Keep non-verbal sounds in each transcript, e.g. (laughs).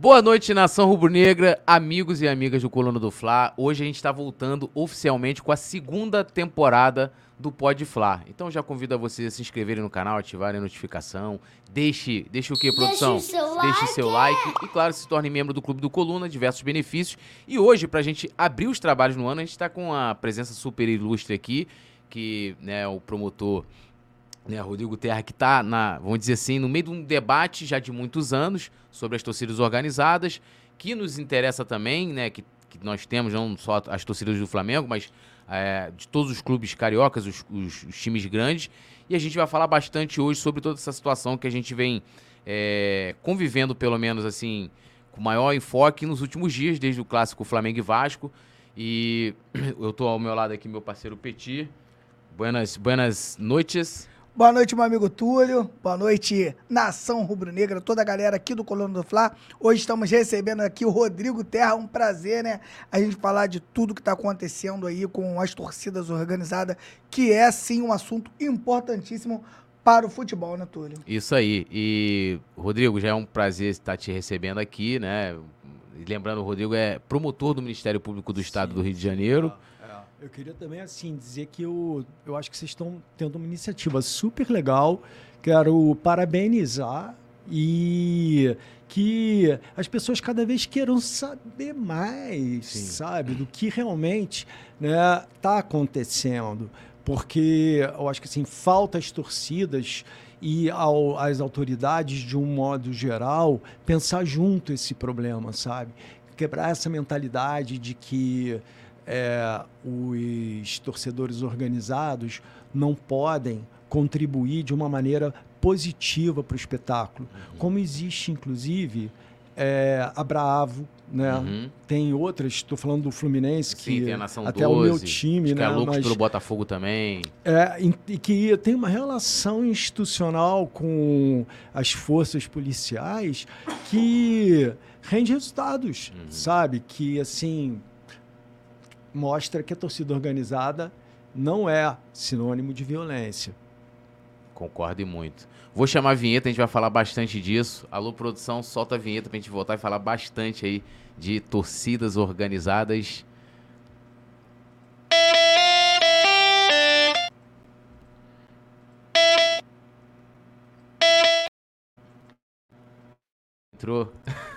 Boa noite, nação rubro-negra, amigos e amigas do Coluna do Fla. Hoje a gente está voltando oficialmente com a segunda temporada do Pod Fla. Então já convido a vocês a se inscreverem no canal, ativarem a notificação. Deixe, deixe o que, produção? Deixe seu like. Deixe seu like e, claro, se torne membro do Clube do Coluna, diversos benefícios. E hoje, para a gente abrir os trabalhos no ano, a gente está com a presença super ilustre aqui, que né, o promotor né, Rodrigo Terra, que está, vamos dizer assim, no meio de um debate já de muitos anos sobre as torcidas organizadas, que nos interessa também, né, que, que nós temos não só as torcidas do Flamengo, mas é, de todos os clubes cariocas, os, os, os, times grandes, e a gente vai falar bastante hoje sobre toda essa situação que a gente vem é, convivendo, pelo menos assim, com maior enfoque nos últimos dias, desde o clássico Flamengo e Vasco, e (clears throat) eu estou ao meu lado aqui, meu parceiro Petit. Buenas, buenas noites. Boa noite, meu amigo Túlio. Boa noite, nação rubro-negra, toda a galera aqui do Coluna do Fla. Hoje estamos recebendo aqui o Rodrigo Terra. Um prazer, né? A gente falar de tudo que está acontecendo aí com as torcidas organizadas, que é, sim, um assunto importantíssimo para o futebol, né, Túlio? Isso aí. E, Rodrigo, já é um prazer estar te recebendo aqui, né? Lembrando, o Rodrigo é promotor do Ministério Público do Estado sim, do Rio de Janeiro. Eu queria também, assim, dizer que eu, eu acho que vocês estão tendo uma iniciativa super legal. Quero parabenizar e que as pessoas cada vez queiram saber mais, Sim. sabe, do que realmente está né, acontecendo. Porque eu acho que assim, falta as torcidas e ao, as autoridades, de um modo geral, pensar junto esse problema, sabe? Quebrar essa mentalidade de que é, os torcedores organizados não podem contribuir de uma maneira positiva para o espetáculo. Uhum. Como existe, inclusive, é, a Bravo, né? Uhum. Tem outras, estou falando do Fluminense, Sim, que até 12, o meu time, né? É loucos Mas, pelo Botafogo também. É, e que tem uma relação institucional com as forças policiais que rende resultados, uhum. sabe? Que, assim, mostra que a torcida organizada não é sinônimo de violência. Concordo muito. Vou chamar a vinheta, a gente vai falar bastante disso. Alô, produção, solta a vinheta pra gente voltar e falar bastante aí de torcidas organizadas. Entrou. (laughs)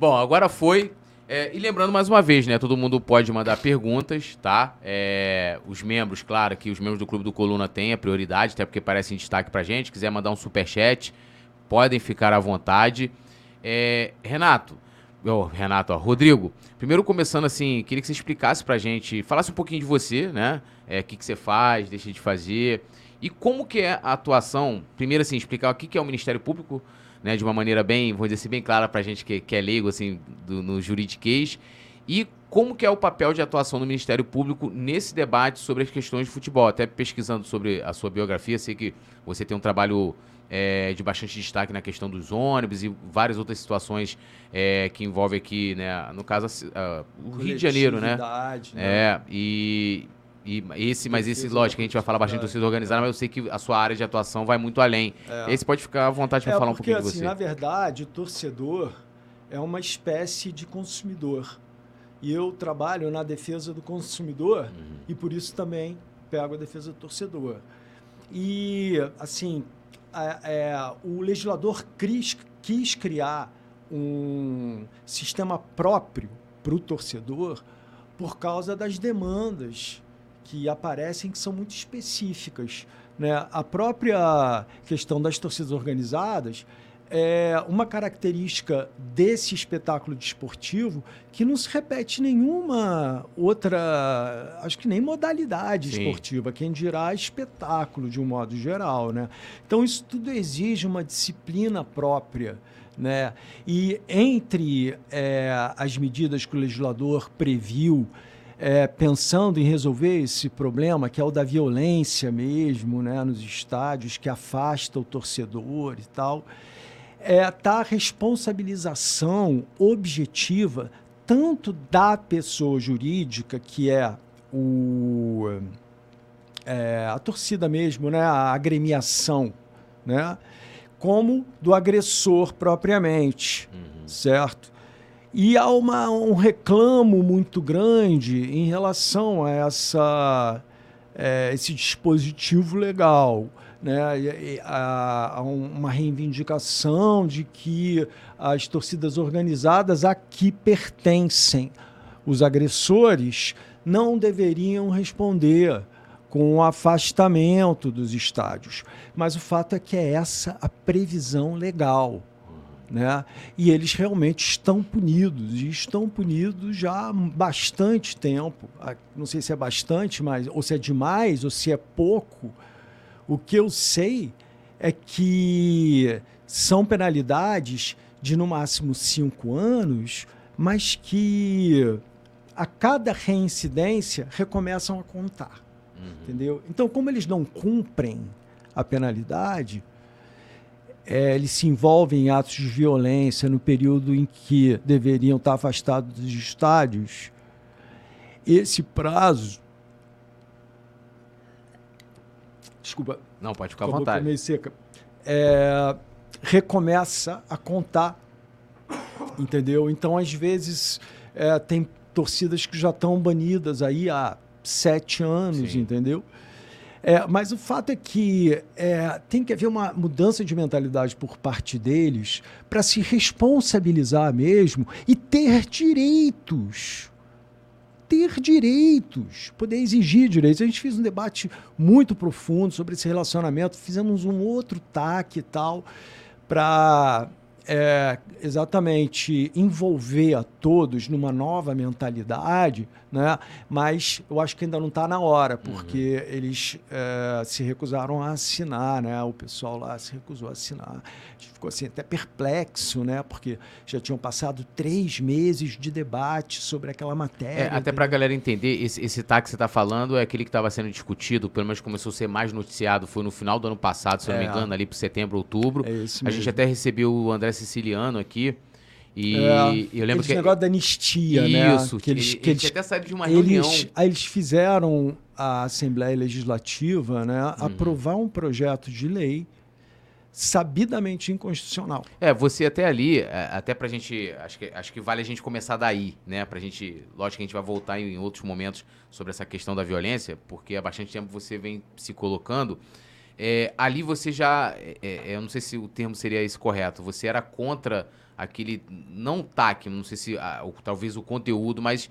Bom, agora foi. É, e lembrando mais uma vez, né? Todo mundo pode mandar perguntas, tá? É, os membros, claro, que os membros do Clube do Coluna têm a prioridade, até porque parece em destaque pra gente. Quiser mandar um super chat, podem ficar à vontade. É, Renato, Renato, ó, Rodrigo, primeiro começando assim, queria que você explicasse pra gente, falasse um pouquinho de você, né? É, o é, que, que você faz, deixa de fazer. E como que é a atuação, primeiro assim, explicar o que, que é o Ministério Público, né, de uma maneira bem, vou dizer assim, bem clara para a gente que, que é leigo assim, do, no juridiquês. E como que é o papel de atuação do Ministério Público nesse debate sobre as questões de futebol? Até pesquisando sobre a sua biografia, sei que você tem um trabalho é, de bastante destaque na questão dos ônibus e várias outras situações é, que envolvem aqui, né, no caso, o Rio de Janeiro, né? né? É, e e esse, mas esse, lógico, a gente vai falar bastante de torcida organizada, mas eu sei que a sua área de atuação vai muito além. É. Esse pode ficar à vontade para é, falar porque, um pouquinho assim, de você. Na verdade, o torcedor é uma espécie de consumidor. E eu trabalho na defesa do consumidor uhum. e por isso também pego a defesa do torcedor. E, assim, é, é, o legislador quis, quis criar um sistema próprio para o torcedor por causa das demandas que aparecem que são muito específicas. Né? A própria questão das torcidas organizadas é uma característica desse espetáculo desportivo que não se repete nenhuma outra, acho que nem modalidade Sim. esportiva, quem dirá espetáculo de um modo geral, né? Então isso tudo exige uma disciplina própria, né? E entre é, as medidas que o legislador previu é, pensando em resolver esse problema, que é o da violência mesmo, né, nos estádios, que afasta o torcedor e tal, é tá a responsabilização objetiva tanto da pessoa jurídica, que é o é, a torcida mesmo, né, a agremiação, né, como do agressor propriamente, uhum. certo? E há uma, um reclamo muito grande em relação a essa, é, esse dispositivo legal. Né? Há, uma reivindicação de que as torcidas organizadas aqui pertencem. Os agressores não deveriam responder com o afastamento dos estádios. Mas o fato é que é essa a previsão legal. Né? E eles realmente estão punidos, e estão punidos já há bastante tempo. Ah, não sei se é bastante, mas, ou se é demais, ou se é pouco. O que eu sei é que são penalidades de no máximo cinco anos, mas que a cada reincidência recomeçam a contar. Uhum. Entendeu? Então, como eles não cumprem a penalidade, é, eles se envolvem em atos de violência no período em que deveriam estar afastados dos estádios, esse prazo. Desculpa. Não, pode ficar à vontade. Meio seca. É, recomeça a contar. Entendeu? Então, às vezes, é, tem torcidas que já estão banidas aí há sete anos, Sim. entendeu? É, mas o fato é que é, tem que haver uma mudança de mentalidade por parte deles para se responsabilizar mesmo e ter direitos. Ter direitos, poder exigir direitos. A gente fez um debate muito profundo sobre esse relacionamento, fizemos um outro TAC e tal, para é, exatamente envolver a todos numa nova mentalidade, né? mas eu acho que ainda não está na hora, porque uhum. eles é, se recusaram a assinar, né? o pessoal lá se recusou a assinar. A gente ficou assim, até perplexo, né? porque já tinham passado três meses de debate sobre aquela matéria. É, até para a galera entender, esse, esse que você está falando é aquele que estava sendo discutido, pelo menos começou a ser mais noticiado, foi no final do ano passado, se é. não me é. engano, ali para setembro, outubro. É a gente até recebeu o André siciliano aqui. E é, eu lembro que. negócio da anistia, isso, né? Isso, que eles, que eles, até saíram de uma eles, reunião. Aí eles fizeram a Assembleia Legislativa né, uhum. aprovar um projeto de lei sabidamente inconstitucional. É, você até ali, é, até pra gente, acho que, acho que vale a gente começar daí, né? Pra gente, lógico que a gente vai voltar em, em outros momentos sobre essa questão da violência, porque há bastante tempo você vem se colocando. É, ali você já, é, é, eu não sei se o termo seria esse correto, você era contra aquele, não TAC, não sei se, ah, talvez o conteúdo, mas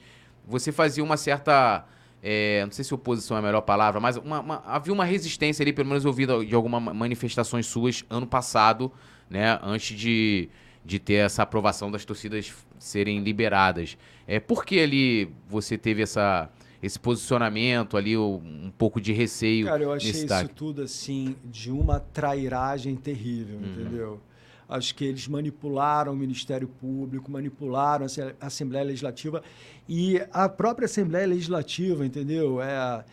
você fazia uma certa, é, não sei se oposição é a melhor palavra, mas uma, uma, havia uma resistência ali, pelo menos eu vi de algumas manifestações suas ano passado, né, antes de, de ter essa aprovação das torcidas serem liberadas. É, por que ali você teve essa esse posicionamento ali, um pouco de receio. Cara, eu achei isso tudo assim de uma trairagem terrível, uhum. entendeu? Acho que eles manipularam o Ministério Público, manipularam a Assembleia Legislativa e a própria Assembleia Legislativa, entendeu? É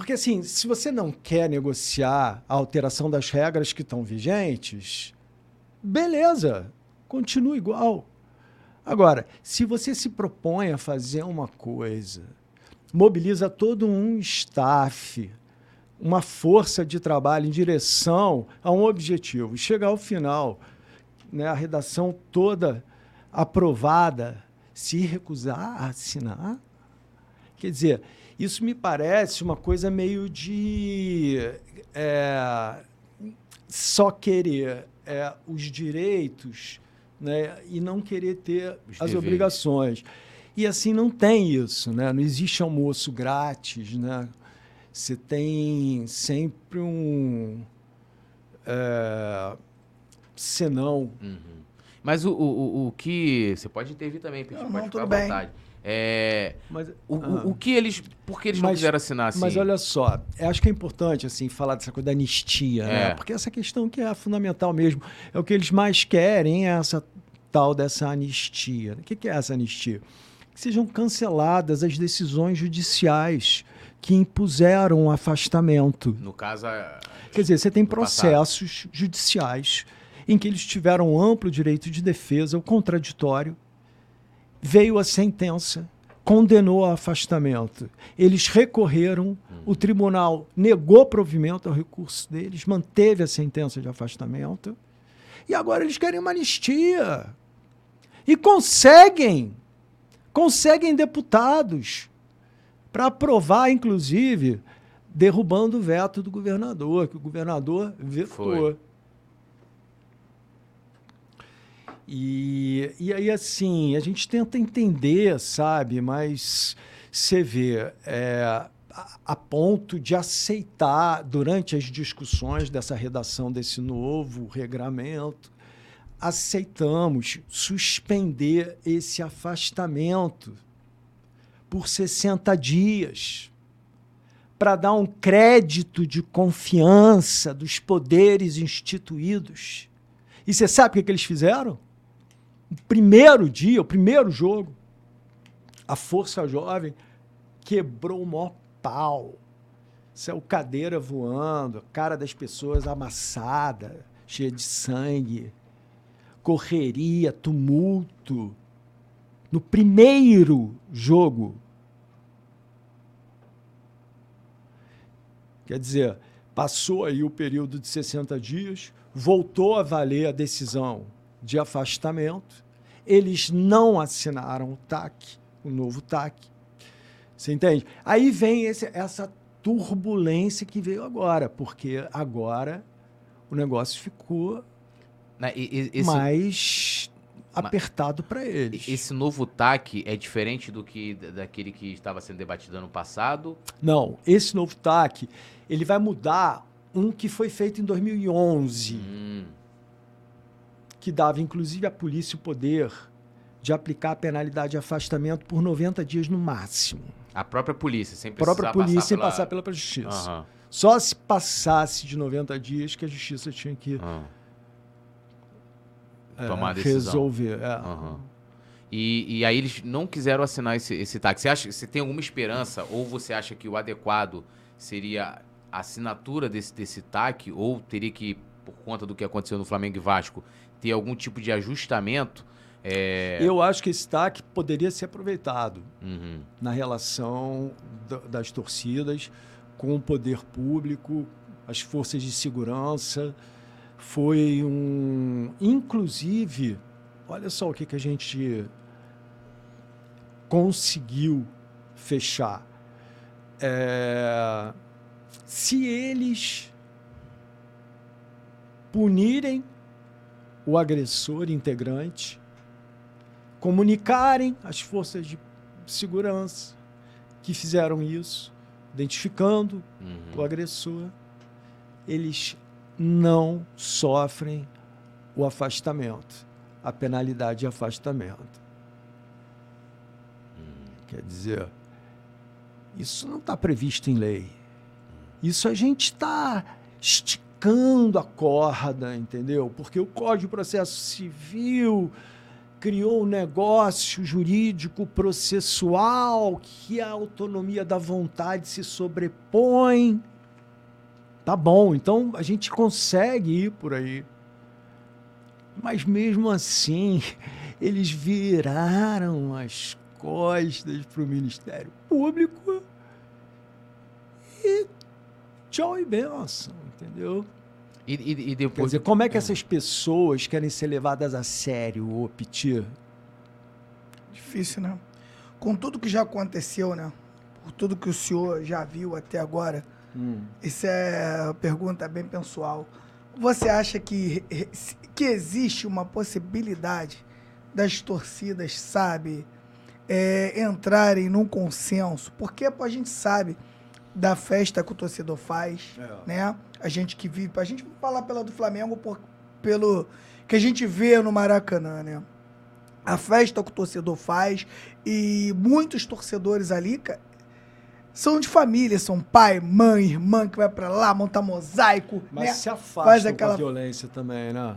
porque assim, se você não quer negociar a alteração das regras que estão vigentes, beleza, continua igual. Agora, se você se propõe a fazer uma coisa, mobiliza todo um staff, uma força de trabalho em direção a um objetivo, chegar ao final, né, a redação toda aprovada, se recusar a assinar, quer dizer, isso me parece uma coisa meio de é, só querer é, os direitos né, e não querer ter Os as deveres. obrigações. E assim não tem isso, né? Não existe almoço grátis, né? Você tem sempre um é, senão. Uhum. Mas o, o, o que você pode intervir também, Peixe, não, pode não, ficar à bem. vontade. É, mas, o, ah, o, que eles. Por que eles mas, não quiseram assinar assim? Mas olha só, acho que é importante assim falar dessa coisa da anistia, né? é. né? Porque essa questão que é fundamental mesmo. É o que eles mais querem, é essa tal dessa anistia. O que é essa anistia? Que sejam canceladas as decisões judiciais que impuseram o afastamento. No caso. A... Quer dizer, você tem processos passado. judiciais em que eles tiveram amplo direito de defesa, o contraditório veio a sentença, condenou ao afastamento. Eles recorreram, o tribunal negou provimento ao recurso deles, manteve a sentença de afastamento, e agora eles querem uma anistia. E conseguem, conseguem deputados para aprovar, inclusive, derrubando o veto do governador, que o governador vetou. Foi. E, e aí, assim, a gente tenta entender, sabe? Mas você vê, é, a, ponto de aceitar, durante as discussões dessa redação desse novo regramento, aceitamos suspender esse afastamento por 60 dias para dar um crédito de confiança dos poderes instituídos. E você sabe o que, que eles fizeram? O primeiro dia, o primeiro jogo, a Força Jovem quebrou o maior pau. Saiu cadeira voando, a cara das pessoas amassada, cheia de sangue, correria, tumulto. No primeiro jogo. Quer dizer, passou aí o período de 60 dias, voltou a valer a decisão de afastamento, eles não assinaram o TAC, o novo TAC. Você entende? Aí vem esse, essa turbulência que veio agora, porque agora o negócio ficou Né, e- e- mais apertado para eles. esse novo TAC é diferente do que da- daquele que estava sendo debatido ano passado? Não, esse novo TAC, ele vai mudar um que foi feito em 2011, Hum, que dava inclusive à polícia o poder de aplicar a penalidade de afastamento por 90 dias no máximo. a própria polícia, sem precisar própria polícia sem pela... passar pela justiça. Aham, Só se passasse de 90 dias que a justiça tinha que é, Tomar a decisão. resolver. é. aham. E, e aí eles não quiseram assinar esse, esse TAC. Você acha você tem alguma esperança ou você acha que o adequado seria a assinatura desse, desse TAC ou teria que, por conta do que aconteceu no Flamengo e Vasco, ter algum tipo de ajustamento? É... Eu acho que esse TAC poderia ser aproveitado Uhum. na relação da- das torcidas com o poder público, as forças de segurança. Foi um. Inclusive, olha só o que, que a gente conseguiu fechar. É, se eles punirem o agressor integrante, comunicarem às forças de segurança que fizeram isso, identificando Uhum. o agressor, eles não sofrem o afastamento, a penalidade de afastamento. Quer dizer, isso não está previsto em lei. Isso a gente está esticando a corda, entendeu? Porque o Código de Processo Civil criou um negócio jurídico processual que a autonomia da vontade se sobrepõe. Tá bom, então a gente consegue ir por aí. Mas mesmo assim, (laughs) eles viraram as costas para o Ministério Público e tchau e benção, entendeu? E, e- e Quer depois. dizer, como é que essas pessoas querem ser levadas a sério, ô Piti? Difícil, né? Com tudo que já aconteceu, né? Por tudo que o senhor já viu até agora, isso é uma pergunta bem pessoal. Você acha que, que existe uma possibilidade das torcidas, sabe, é, entrarem num consenso? Porque a gente sabe da festa que o torcedor faz, É. né? A gente que vive, a gente falar pela do Flamengo por, pelo que a gente vê no Maracanã, né? A festa que o torcedor faz e muitos torcedores ali, são de família, são pai, mãe, irmã que vai pra lá montar mosaico, Mas né? se afastam Faz aquela- a violência também, né?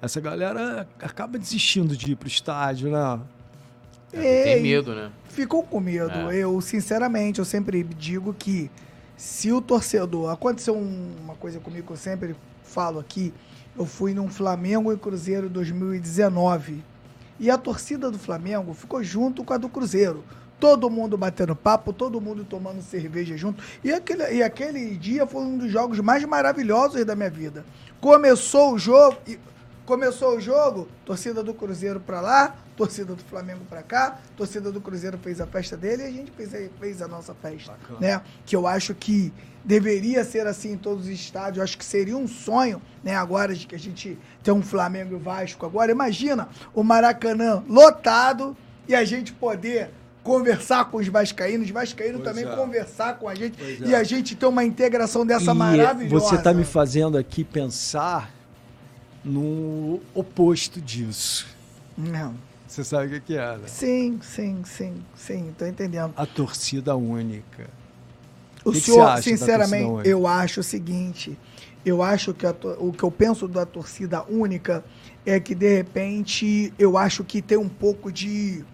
Essa galera acaba desistindo de ir pro estádio, né? É, tem medo, né? Ficou com medo. É. Eu, sinceramente, eu sempre digo que se o torcedor. Aconteceu um- uma coisa comigo que eu sempre falo aqui. Eu fui num Flamengo e Cruzeiro 2019. E a torcida do Flamengo ficou junto com a do Cruzeiro. Todo mundo batendo papo, todo mundo tomando cerveja junto. E aquele, e aquele dia foi um dos jogos mais maravilhosos da minha vida. Começou o jogo, e- começou o jogo, torcida do Cruzeiro pra lá, torcida do Flamengo pra cá, torcida do Cruzeiro fez a festa dele e a gente fez, a- fez a nossa festa, Bacana. né? Que eu acho que deveria ser assim em todos os estádios. Eu acho que seria um sonho, né? Agora de que a gente tem um Flamengo e Vasco agora. Imagina o Maracanã lotado e a gente poder conversar com os vascaínos, os vascaínos Pois também é. conversar com a gente Pois e é. a gente ter uma integração dessa E maravilhosa. Você está me fazendo aqui pensar no oposto disso. Não. Você sabe o que que é, né? Sim, sim, sim, sim, tô entendendo. A torcida única. O que que senhor, da sinceramente, eu acho o seguinte, eu acho que a o que eu penso da torcida única é que de repente eu acho que tem um pouco de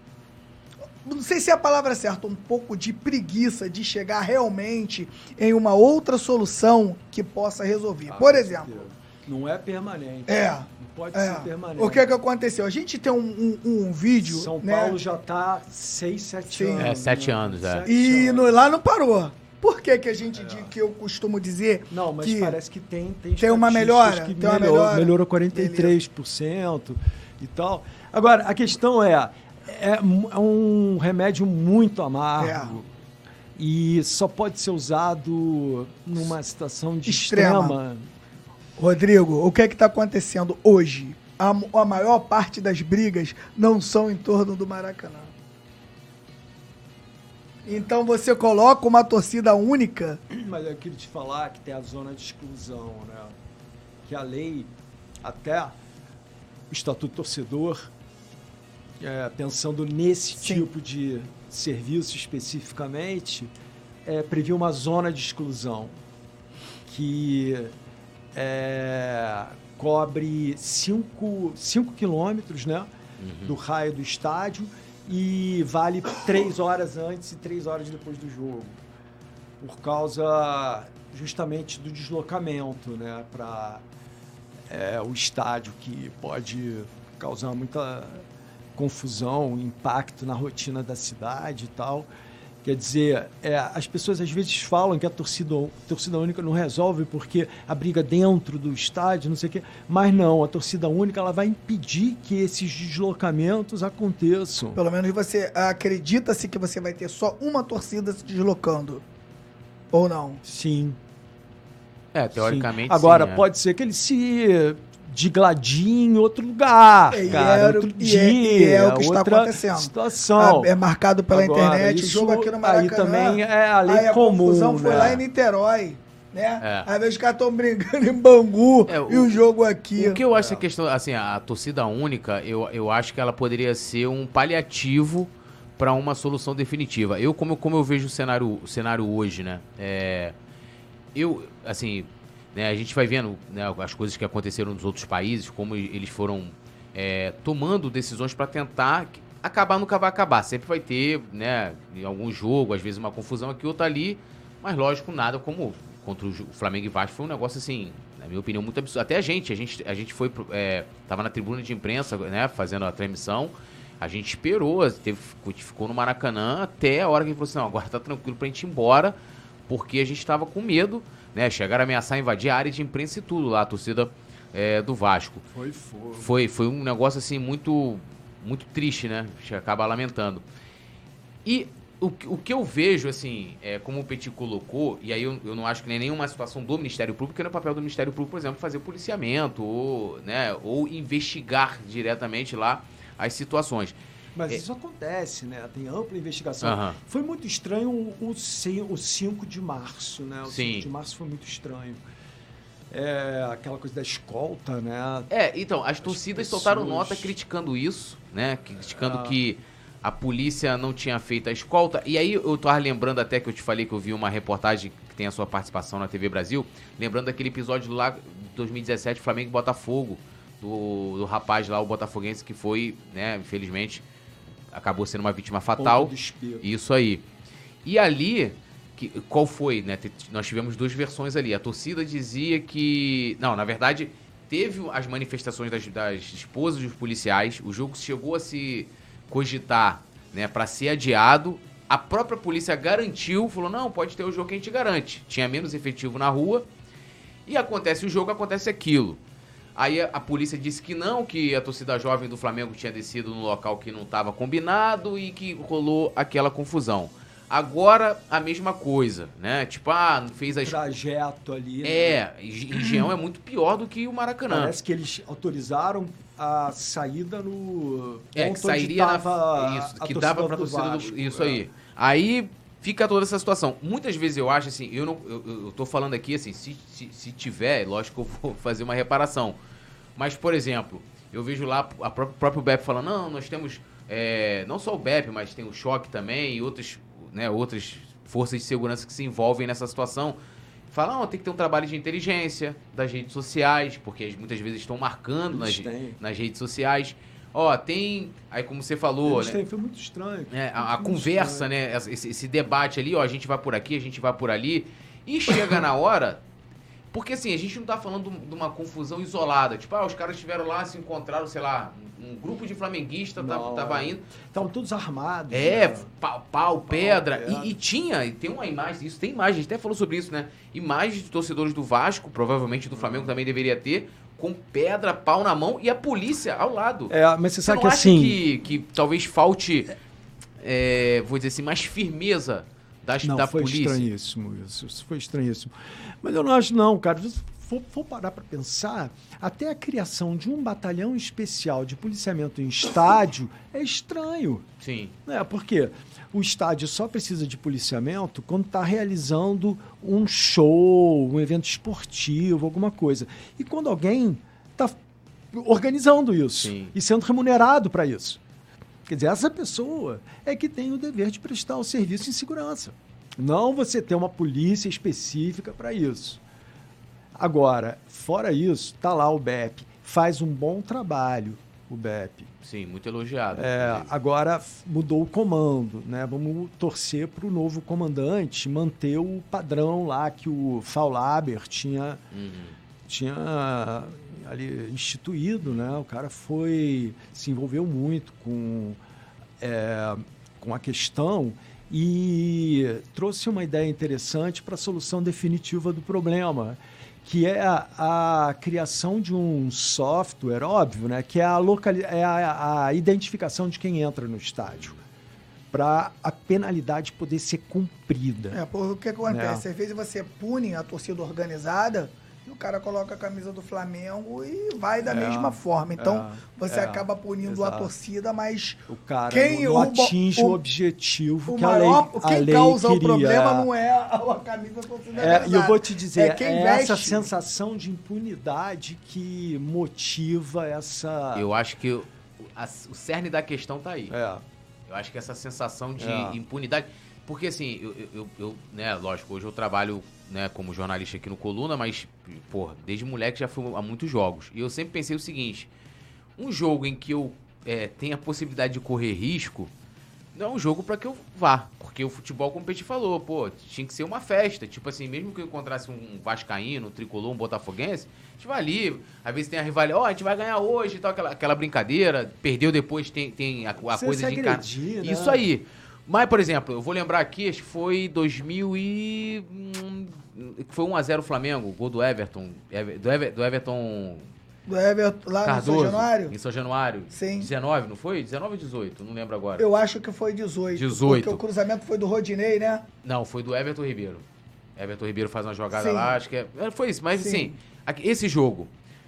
não sei se é a palavra certa, um pouco de preguiça de chegar realmente em uma outra solução que possa resolver. Ah, Por exemplo, certeza. Não é permanente. É. Não pode é, ser permanente. o que que aconteceu? A gente tem um, um- um vídeo, São né? Paulo já está 6, 7 Sim. anos. É, sete né? anos, é. Sete E anos. no- lá não parou. Por que, que a gente diz que eu costumo dizer Não, mas que parece que tem tem, tem uma melhora, que tem uma melhorou, melhora. melhorou 43% e tal. Agora, a questão é, é é um remédio muito amargo. E só pode ser usado numa situação de Extrema. extrema. Rodrigo, o que é que está acontecendo hoje? A, a maior parte das brigas não são em torno do Maracanã. Então você coloca uma torcida única. Mas eu queria te falar que tem a zona de exclusão, né? Que a lei, até o Estatuto Torcedor, é, pensando nesse Sim. tipo de serviço especificamente, é, previa uma zona de exclusão que é, cobre 5 quilômetros né, do raio do estádio e vale três horas antes e três horas depois do jogo por causa justamente do deslocamento né, para o estádio, que pode causar muita confusão, impacto na rotina da cidade e tal. Quer dizer, é, as pessoas às vezes falam que a torcida, torcida única não resolve porque a briga dentro do estádio, não sei o quê, mas não, a torcida única ela vai impedir que esses deslocamentos aconteçam. Pelo menos você acredita-se que você vai ter só uma torcida se deslocando. Ou não? Sim. É, Sim. teoricamente. Agora, sim, é. pode ser que ele se digladie em outro lugar, E cara, era- outro e dia, é- e é o que está acontecendo. situação. Ah, é marcado pela Agora, internet, o isso jogo aqui no Maracanã. Aí também é a lei aí a comum, foi né? lá em Niterói, né? É. Às vezes os caras estão brincando em Bangu É, o- e o jogo aqui. O que eu acho essa questão, assim, a torcida única, eu, eu acho que ela poderia ser um paliativo para uma solução definitiva. Eu, como, como eu vejo o cenário, o cenário hoje, né? É, eu, assim, né, a gente vai vendo né, as coisas que aconteceram nos outros países, como eles foram é, tomando decisões para tentar acabar, nunca vai acabar. Sempre vai ter, né, em algum jogo, às vezes uma confusão aqui, outra ali, mas lógico, nada como contra o Flamengo e Vasco foi um negócio assim, na minha opinião, muito absurdo. Até a gente, a gente, a gente foi, é, tava na tribuna de imprensa, né, fazendo a transmissão, a gente esperou, teve, ficou no Maracanã até a hora que a gente falou assim, não, agora tá tranquilo pra gente ir embora, porque a gente tava com medo, né, chegaram a ameaçar invadir a área de imprensa e tudo lá, a torcida é, do Vasco. Foi fogo. Foi, foi um negócio assim muito muito triste, né? A gente acaba lamentando. E o, que- o que eu vejo, assim, é, como o Petit colocou, e aí eu, eu não acho que nem nenhuma situação do Ministério Público, porque no papel do Ministério Público, por exemplo, fazer policiamento ou, né, ou investigar diretamente lá as situações. Mas É. isso acontece, né? Tem ampla investigação. Aham. Foi muito estranho o, o, ci- o 5 de março, né? O Sim. 5 de março foi muito estranho. É, aquela coisa da escolta, né? É, então, as torcidas soltaram pessoas- nota criticando isso, né? Criticando Ah. que a polícia não tinha feito a escolta. E aí eu tava lembrando até que eu te falei que eu vi uma reportagem que tem a sua participação na TV Brasil, lembrando daquele episódio lá de 2017, Flamengo e Botafogo, do, do rapaz lá, o botafoguense, que foi, né, infelizmente, acabou sendo uma vítima fatal. Isso aí. E ali, que, qual foi, né? Nós tivemos duas versões ali. A torcida dizia que. Não, na verdade, teve as manifestações das, das esposas dos policiais. O jogo chegou a se cogitar, né, para ser adiado. A própria polícia garantiu, falou: não, pode ter o jogo que a gente garante. Tinha menos efetivo na rua. E acontece o jogo, acontece aquilo. Aí a, a, polícia disse que não, que a torcida jovem do Flamengo tinha descido no local que não estava combinado e que rolou aquela confusão. Agora, a mesma coisa, né? Tipo, ah, fez as... Trajeto ali. É, né? Engenhão é muito pior do que o Maracanã. Parece que eles autorizaram a saída no é, que sairia na, isso, que dava para torcida do, isso é. aí. Aí fica toda essa situação. Muitas vezes eu acho assim, eu não eu, eu tô falando aqui assim, se, se, se tiver, lógico que eu vou (laughs) fazer uma reparação. Mas por exemplo, eu vejo lá a próprio, próprio BEP falando, não, nós temos é, não só o BEP, mas tem o choque também e outras, né, outras forças de segurança que se envolvem nessa situação. Falam, oh, tem que ter um trabalho de inteligência das redes sociais, porque muitas vezes estão marcando nas, nas redes sociais. Ó, tem. Aí, como você falou. né? foi muito estranho. É, a, a conversa, estranho. né? Esse, esse, debate ali, ó, a gente vai por aqui, a gente vai por ali. E chega na hora. Porque assim, a gente não tá falando de uma confusão isolada. Tipo, ah, os caras estiveram lá, se encontraram, sei lá, um grupo de flamenguistas tava, tava indo. Estavam todos armados. É, né? pau, pau, pedra. Pau, e, e, tinha, e tem uma imagem, isso tem imagem, a gente até falou sobre isso, né? Imagens de torcedores do Vasco, provavelmente do Flamengo também deveria ter, com pedra, pau na mão e a polícia ao lado. É, mas você, você sabe que assim. Que, que talvez falte, é, vou dizer assim, mais firmeza das, não, da foi polícia? estranhíssimo isso. Isso foi estranhíssimo. Mas eu não acho, não, cara. Se for, for parar para pensar, até a criação de um batalhão especial de policiamento em estádio é estranho. Sim. É, por quê? O estádio só precisa de policiamento quando está realizando um show, um evento esportivo, alguma coisa. E quando alguém está organizando isso Sim. e sendo remunerado para isso. Quer dizer, essa pessoa é que tem o dever de prestar o serviço em segurança. Não você ter uma polícia específica para isso. Agora, fora isso, tá lá o BEP, faz um bom trabalho, o BEP. Sim, muito elogiado. É, agora mudou o comando, né? Vamos torcer para o novo comandante manter o padrão lá que o Faulaber tinha, uhum. tinha ali instituído, né? O cara foi se envolveu muito com é, com a questão e trouxe uma ideia interessante para a solução definitiva do problema que é a, a, criação de um software, óbvio, né? que é a, locali é a, a identificação de quem entra no estádio, para a penalidade poder ser cumprida. É, porque o que acontece? Né? Às vezes você pune a torcida organizada o cara coloca a camisa do Flamengo e vai da é, mesma forma. Então, é, você é, acaba punindo exato. a torcida, mas o cara quem não, não atinge o, o, objetivo o que maior, a lei, quem a lei causa queria. o problema não é a, a camisa torcida é, E eu vou te dizer, é, é essa sensação de impunidade que motiva essa... Eu acho que o, a, o cerne da questão tá aí. É. Eu acho que essa sensação de é. impunidade... Porque assim, eu, eu, eu, né, lógico, hoje eu trabalho né, como jornalista aqui no Coluna, mas, porra, desde moleque já fui a muitos jogos. E eu sempre pensei o seguinte: um jogo em que eu é, tenha a possibilidade de correr risco, não é um jogo para que eu vá. Porque o futebol, como o Peixe falou, pô, tinha que ser uma festa. Tipo assim, mesmo que eu encontrasse um Vascaíno, um Tricolor, um Botafoguense, a gente vai ali. Às vezes tem a rivalidade, ó, oh, a gente vai ganhar hoje e tal, aquela, aquela brincadeira. Perdeu depois, tem, tem a, a coisa de encarar. Né? Isso aí. Mas, por exemplo, eu vou lembrar aqui, acho que foi 2000 e... Hum, foi 1x0 Flamengo, gol do Everton. Do, Ever, do Everton... Do Everton, lá Cardoso, no São Januário? Em São Januário. Sim. 19, não foi? 19 ou 18? Não lembro agora. Eu acho que foi 18. 18. Porque o cruzamento foi do Rodinei, né? Não, foi do Everton Ribeiro. Everton Ribeiro faz uma jogada Sim. lá, acho que é... é foi isso. Mas, Sim. assim, esse jogo...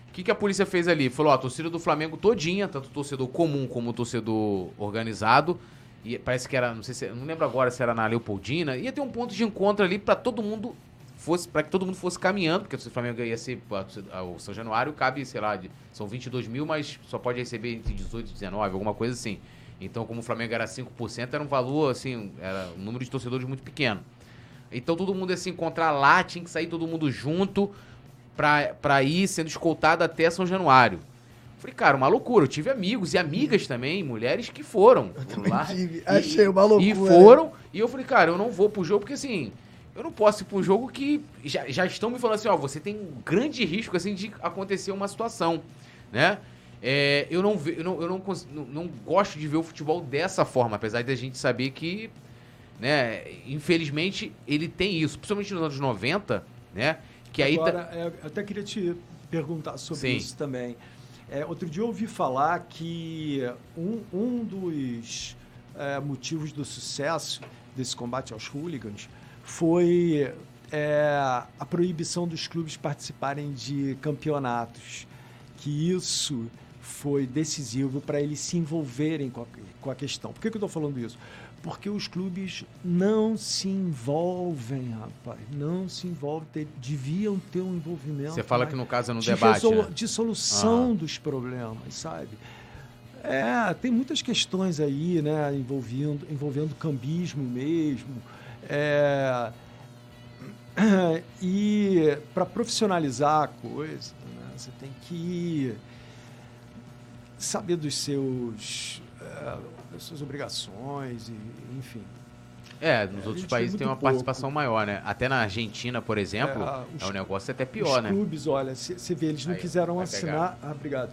O que, que a polícia fez ali? Falou, ó, a torcida do Flamengo todinha, tanto o torcedor comum como o torcedor organizado, e parece que era, não sei se, não lembro agora se era na Leopoldina, ia ter um ponto de encontro ali para todo mundo fosse para que todo mundo fosse caminhando, porque o Flamengo ia ser o São Januário cabe, sei lá, de, são 22 mil, mas só pode receber entre 18 e 19, alguma coisa assim. Então, como o Flamengo era 5%, era um valor, assim, era um número de torcedores muito pequeno. Então, todo mundo ia se encontrar lá, tinha que sair todo mundo junto para ir sendo escoltado até São Januário. Falei, cara, uma loucura. Eu tive amigos e amigas também, mulheres que foram. Eu também lá, tive. Achei uma loucura. E foram. E eu falei, cara, eu não vou pro jogo porque assim. Eu não posso ir pro jogo que já, já estão me falando assim, ó, você tem um grande risco assim de acontecer uma situação, né? É, eu não, ve, eu, não, eu não, não, não, gosto de ver o futebol dessa forma, apesar de a gente saber que né? Infelizmente, ele tem isso, principalmente nos anos 90, né? Que aí Agora, tá... é, eu até queria te perguntar sobre Sim. isso também. É, outro dia eu ouvi falar que um, um dos é, motivos do sucesso desse combate aos hooligans foi é, a proibição dos clubes participarem de campeonatos. Que isso foi decisivo para eles se envolverem com a, com a questão. Por que, que eu estou falando isso? Porque os clubes não se envolvem, rapaz. Não se envolvem. Te- deviam ter um envolvimento. Você fala mais que no caso é no de, debate, resolu- né? de solução Aham. dos problemas, sabe? É, tem muitas questões aí, né, envolvendo, envolvendo cambismo mesmo. É, (clears throat) e para profissionalizar a coisa, né, você tem que saber dos seus, é, das suas obrigações, e, enfim. É, nos a outros países tem uma pouco. participação maior, né? Até na Argentina, por exemplo, É, é, os- um negócio até pior, Os né? clubes, olha, você vê, eles não Aí, quiseram assinar. Ah, obrigado.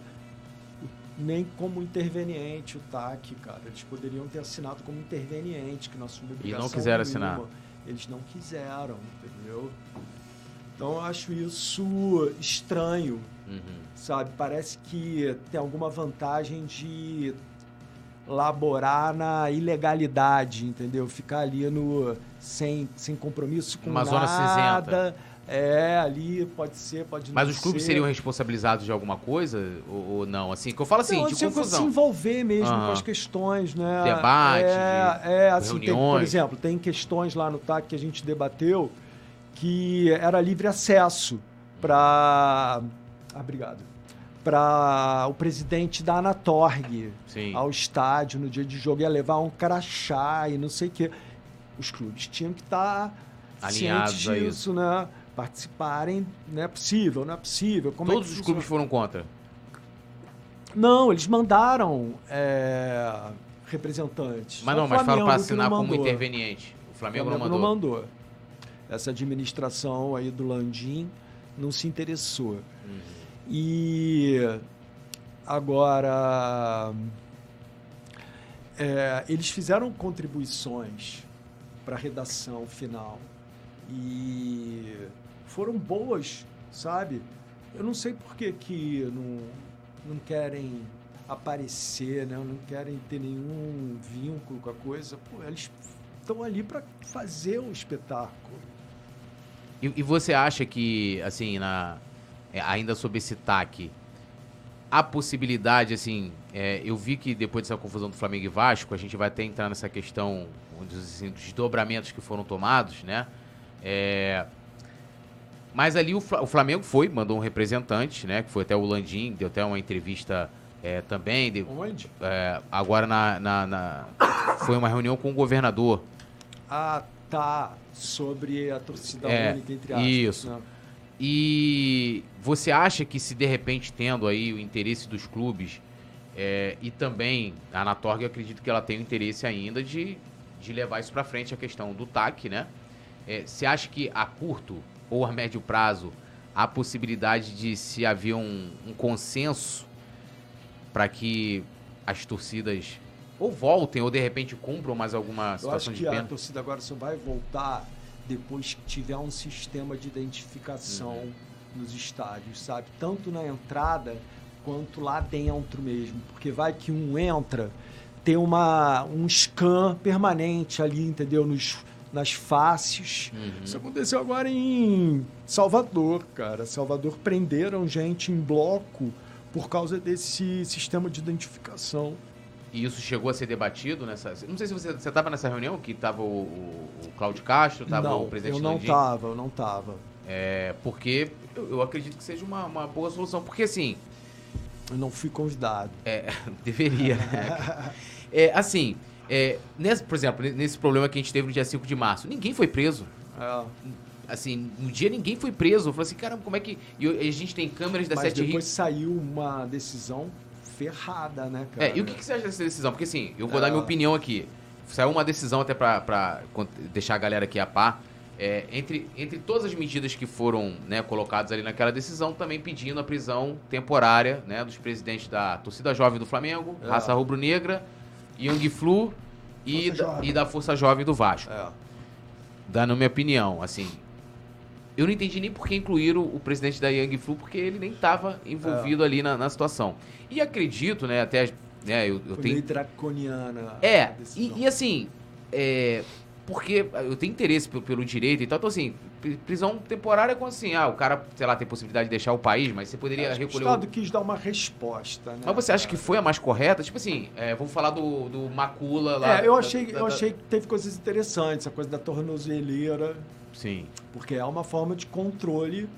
Nem como interveniente o TAC, cara. Eles poderiam ter assinado como interveniente, que nós somos obrigação quiseram nenhuma. assinar. Eles não quiseram, entendeu? Então eu acho isso estranho, Uhum. sabe? Parece que tem alguma vantagem de laborar na ilegalidade, entendeu? Ficar ali no sem, sem compromisso com Uma zona nada. É, ali pode ser, pode não Mas os clubes ser. seriam responsabilizados de alguma coisa ou, ou não? Assim, que eu falo assim, não, de se, se confusão. envolver mesmo com as questões, né? Debate, é, é assim, tem, por reuniões. exemplo, tem questões lá no TAC que a gente debateu que era livre acesso para, ah, obrigado, para o presidente da Anatorg Sim. ao estádio no dia de jogo ia levar um crachá e não sei o quê. Os clubes tinham que estar Alinhados cientes a disso, né? Participarem, não é possível, não é possível. Como é Todos que os clubes foram contra. Não, eles mandaram é, representantes. Mas não, mas fala Flamengo para assinar não como interveniente. O O Flamengo, Flamengo não não mandou. mandou. Essa administração aí do Landim não se interessou. Uhum. E agora é, eles fizeram contribuições para a redação final e foram boas, sabe? Eu não sei por que, que não, não querem aparecer, né? não querem ter nenhum vínculo com a coisa. Pô, eles estão ali para fazer o espetáculo. E, e você acha que, assim, na, é, ainda sobre esse TAC, a possibilidade, assim, é, eu vi que depois dessa confusão do Flamengo e Vasco, a gente vai até entrar nessa questão assim, dos desdobramentos que foram tomados, né? É, mas ali o, o Flamengo foi, mandou um representante, né? Que foi até o Landim, deu até uma entrevista é, também. de- Onde? é, agora na, na- na- foi uma reunião com o governador. Ah, tá. Sobre a torcida É, única, entre aspas. isso. né? E você acha que se de repente tendo aí o interesse dos clubes é, e também a Anatorg, eu acredito que ela tem o interesse ainda de, de levar isso para frente, a questão do TAC, né? É, você acha que a curto ou a médio prazo há possibilidade de se haver um, um consenso para que as torcidas ou voltem ou de repente cumpram mais alguma Eu acho situação de que a pena? torcida agora só vai voltar depois que tiver um sistema de identificação Uhum. nos estádios, sabe? Tanto na entrada quanto lá dentro mesmo. Porque vai que um entra, tem uma, um scan permanente ali, entendeu? Nos, nas faces. Uhum. Isso aconteceu agora em Salvador, cara. Salvador prenderam gente em bloco por causa desse sistema de identificação. E isso chegou a ser debatido nessa. Não sei se você você estava nessa reunião que estava o, o, Cláudio Castro, estava o presidente eu não Landim. tava, eu não tava. É, porque eu, eu acredito que seja uma, uma boa solução. Porque assim, Eu não fui convidado. é, (laughs) deveria. né? É, assim, é, nesse, por exemplo, nesse problema que a gente teve no dia 5 de março, ninguém foi preso. É, Assim, no dia ninguém foi preso. Eu falei assim, caramba, como é que. E a gente tem câmeras da mas Sete depois Rios. saiu uma decisão ferrada, né, cara? É, e o que, que você acha dessa decisão? Porque assim, eu vou É. dar minha opinião aqui. Saiu uma decisão até pra, pra deixar a galera aqui a par. É, entre, entre todas as medidas que foram né, colocadas ali naquela decisão, também pedindo a prisão temporária né, dos presidentes da torcida jovem do Flamengo, É. Raça Rubro-Negra, Young Flu e, da, e da Força Jovem do Vasco. É. Dando minha opinião, assim. Eu não entendi nem por que incluíram o presidente da Young Flu, porque ele nem estava envolvido ali na, na situação. E acredito, né, até. Né, eu, eu tenho. meio draconiana. É, e, e assim, é, porque eu tenho interesse pelo, pelo direito, então, então, assim, pri- prisão temporária é como assim, ah, o cara, sei lá, tem possibilidade de deixar o país, mas você poderia Acho que o recolher Estado o... quis dar uma resposta, né? Mas você acha que foi a mais correta? Tipo assim, é, vamos falar do, do Macula lá. É, eu achei, da- eu da- achei que teve coisas interessantes, a coisa da tornozeleira, Sim. porque é uma forma de controle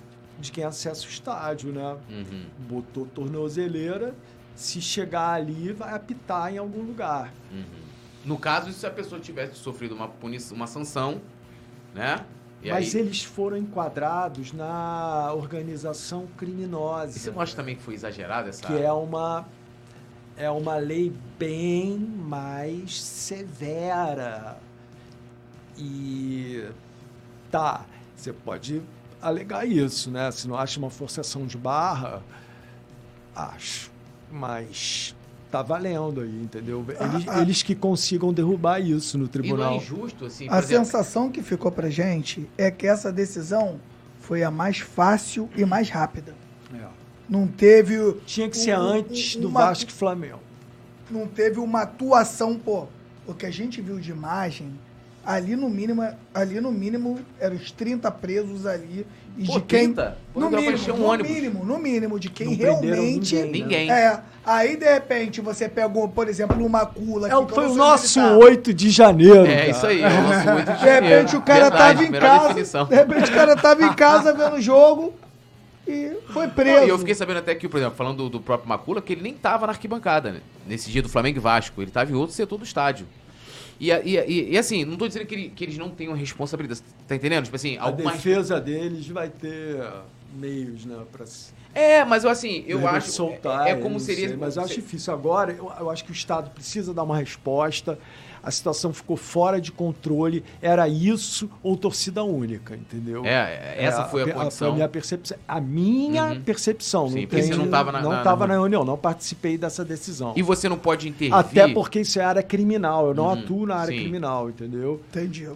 de quem acessa o estádio, né? Uhum. Botou tornozeleira, se chegar ali, vai apitar em algum lugar. Uhum. No caso, se a pessoa tivesse sofrido uma punição, uma sanção, né? E Mas aí, eles foram enquadrados na organização criminosa. e você não acha também que foi exagerado essa... que é uma é uma lei bem mais severa e tá você pode alegar isso né se não acha uma forçação de barra acho mas tá valendo aí entendeu eles, Ah, ah. eles que consigam derrubar isso no E não é tribunal injusto, assim, A por exemplo, sensação que ficou pra gente é que essa decisão foi a mais fácil e mais rápida. É. Não teve, tinha que ser Um- antes do uma- Vasco e Flamengo não teve uma atuação, pô. O que a gente viu de imagem, ali no mínimo, ali no mínimo eram os 30 presos ali e Pô, de quem 30? Pô, no mínimo, um no ônibus. mínimo, no mínimo de quem Não realmente ninguém, né? Ninguém. É, aí de repente você pegou, por exemplo, uma cula é, o- que foi o nosso militar. 8 de janeiro É, cara. isso aí, é o nosso 8 de De repente o cara Verdade, tava em casa, definição. de repente o cara tava em casa vendo o jogo e foi preso. Não, e eu fiquei sabendo até que, por exemplo, falando do, do próprio Macula, que ele nem tava na arquibancada, né? Nesse dia do Flamengo e Vasco. Ele tava em outro setor do estádio. E, e, e, e assim, não tô dizendo que, ele- que eles não tenham responsabilidade. Tá entendendo? Tipo assim, A defesa deles vai ter meios, né, pra É, mas eu assim, eu acho. soltar. é, é como seria. sei, mas eu acho difícil agora. Eu, eu acho que o Estado precisa dar uma resposta. A situação ficou fora de controle. Era isso ou torcida única, entendeu? É, essa foi a, pe- condição. A minha percepção. A minha Uhum. percepção. Sim, não porque você tem- não tava na- não na- tava na- na reunião, não participei dessa decisão. E você não pode intervir. Até porque isso é área criminal. Eu não Uhum, atuo na área sim. criminal, entendeu? Entendi.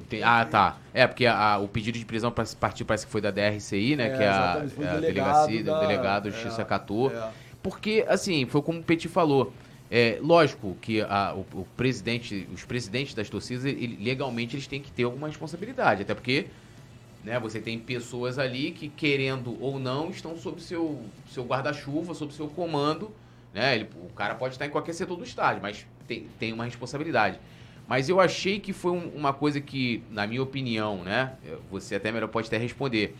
Ente- Ah, tá. É, porque a- a- o pedido de prisão pra- partiu, parece que foi da DRCI, né? É, que é a, é a o delegacia, delegado o da- delegado, é, Justiça catou. é. Porque, assim, foi como o Petit falou. É, lógico que a- o, o presidente, os presidentes das torcidas, ele- legalmente eles têm que ter alguma responsabilidade. Até porque né, você tem pessoas ali que, querendo ou não, estão sob seu, seu guarda-chuva, sob seu comando. Né? Ele- o cara pode estar em qualquer setor do estádio, mas tem, tem uma responsabilidade. Mas eu achei que foi um- uma coisa que, na minha opinião, né? Você até melhor pode até responder.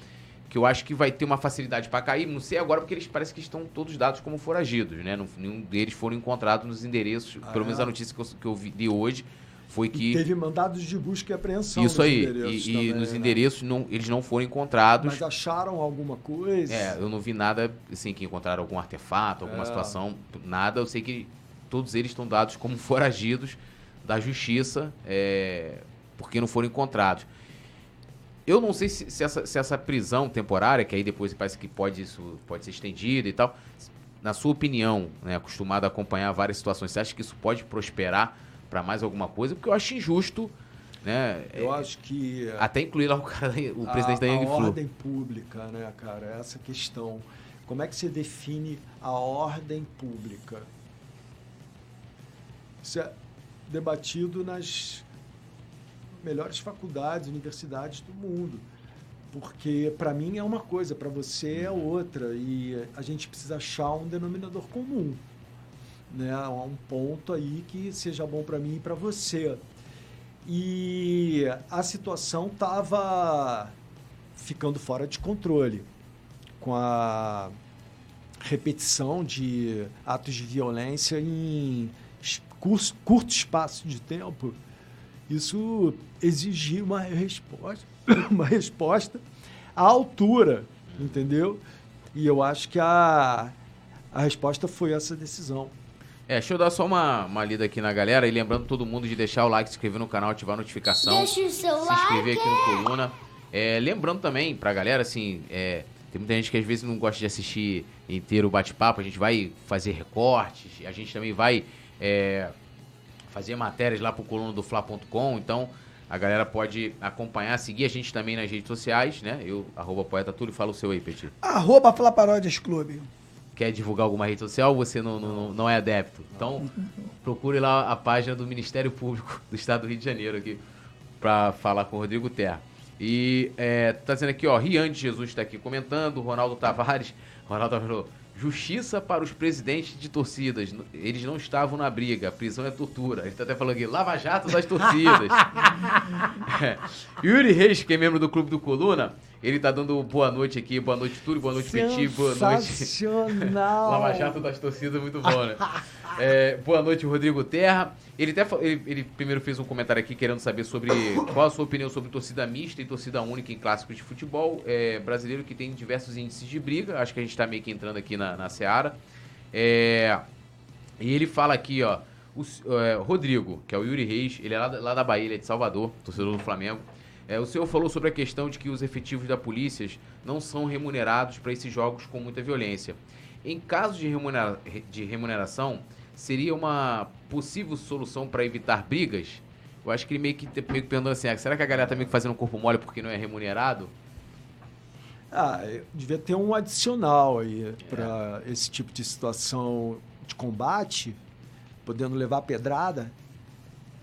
Que eu acho que vai ter uma facilidade para cair. Não sei agora, porque eles parecem que estão todos dados como foragidos, né? Não- nenhum deles foram encontrados nos endereços. Ah, pelo menos é? a notícia que eu, que eu vi de hoje foi E que. teve mandados de busca e apreensão. Isso nos aí. endereços E, e também, nos né? endereços não, eles não foram encontrados. Mas acharam alguma coisa? É, eu não vi nada, assim, que encontraram algum artefato, alguma É. situação, nada. Eu sei que todos eles estão dados como foragidos da justiça, é, porque não foram encontrados. Eu não sei se, se essa, se essa prisão temporária, que aí depois parece que pode, isso pode ser estendida e tal, na sua opinião, né, acostumado a acompanhar várias situações, você acha que isso pode prosperar para mais alguma coisa? Porque eu acho injusto, né? Eu é, acho que até incluir lá o, cara, o presidente a, da Young a Flu. ordem pública, né, cara? Essa questão. Como é que você define a ordem pública? Isso é debatido nas melhores faculdades, universidades do mundo. Porque para mim é uma coisa, para você é outra. E a gente precisa achar um denominador comum. Né? Um ponto aí que seja bom para mim e para você. E a situação estava ficando fora de controle com a repetição de atos de violência em curto espaço de tempo. Isso exigia uma resposta, (coughs) uma resposta à altura, entendeu? E eu acho que a, a resposta foi essa decisão. É, deixa eu dar só uma, uma lida aqui na galera e lembrando todo mundo de deixar o like, se inscrever no canal, ativar a notificação, Deixa o seu se inscrever like. aqui no Coluna. É, lembrando também pra galera, assim, é, tem muita gente que às vezes não gosta de assistir inteiro o bate-papo, a gente vai fazer recortes, a gente também vai é, fazia matérias lá pro coluna do Fla.com, então a galera pode acompanhar, seguir a gente também nas redes sociais, né? Eu, arroba poeta Túlio, fala o seu aí, Petit. Arroba Fla Paródias Clube. Quer divulgar alguma rede social você não, não, não é adepto? Então, procure lá a página do Ministério Público do Estado do Rio de Janeiro aqui para falar com o Rodrigo Terra. E é, tá dizendo aqui, ó, Rian de Jesus está aqui comentando, Ronaldo Tavares, Ronaldo Tavares Justiça para os presidentes de torcidas. Eles não estavam na briga. Prisão é tortura. Ele está até falando aqui, Lava Jato das torcidas. (laughs) (laughs) é. Yuri Reis, que é membro do Clube do Coluna, ele tá dando boa noite aqui. Boa noite, Túlio. Boa noite, Petit. Boa noite. Sensacional. (laughs) Lava Jato das torcidas, muito bom, né? (laughs) É, boa noite, Rodrigo Terra. Ele, até, ele, ele, primeiro fez um comentário aqui querendo saber sobre qual a sua opinião sobre torcida mista e torcida única em clássicos de futebol é, brasileiro que tem diversos índices de briga. Acho que a gente está meio que entrando aqui na, na Seara. É, e ele fala aqui, ó. O, é, Rodrigo, que é o Yuri Reis, ele é lá, lá da Bahia, ele é de Salvador, torcedor do Flamengo. É, o senhor falou sobre a questão de que os efetivos da polícia não são remunerados para esses jogos com muita violência. Em caso de, remunera de remuneração, seria uma possível solução para evitar brigas? Eu acho que ele meio que, meio que perguntando assim, ah, será que a galera tá meio que fazendo um corpo mole porque não é remunerado? Ah, devia ter um adicional aí é. para esse tipo de situação de combate, podendo levar pedrada,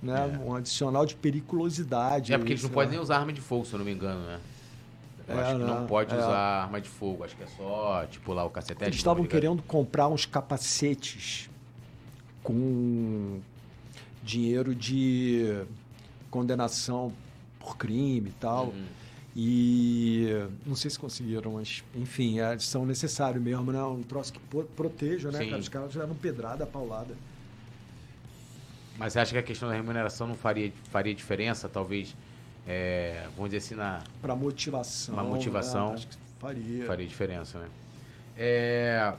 né? É. Um adicional de periculosidade. É porque eles não podem nem usar arma de fogo, se eu não me engano, né? Eu é, acho que não, não pode é. usar arma de fogo, acho que é só, tipo, lá o cacetete. Eles estavam querendo comprar uns capacetes com dinheiro de condenação por crime e tal. Uhum. E não sei se conseguiram, mas enfim, é, são necessários mesmo, né? Um troço que proteja, né? Cara? Os caras levam pedrada, paulada. Mas você acha que a questão da remuneração não faria, faria diferença, talvez, é, vamos dizer assim, na... Para motivação. Na motivação. Né? Acho que faria. Faria diferença, né? É,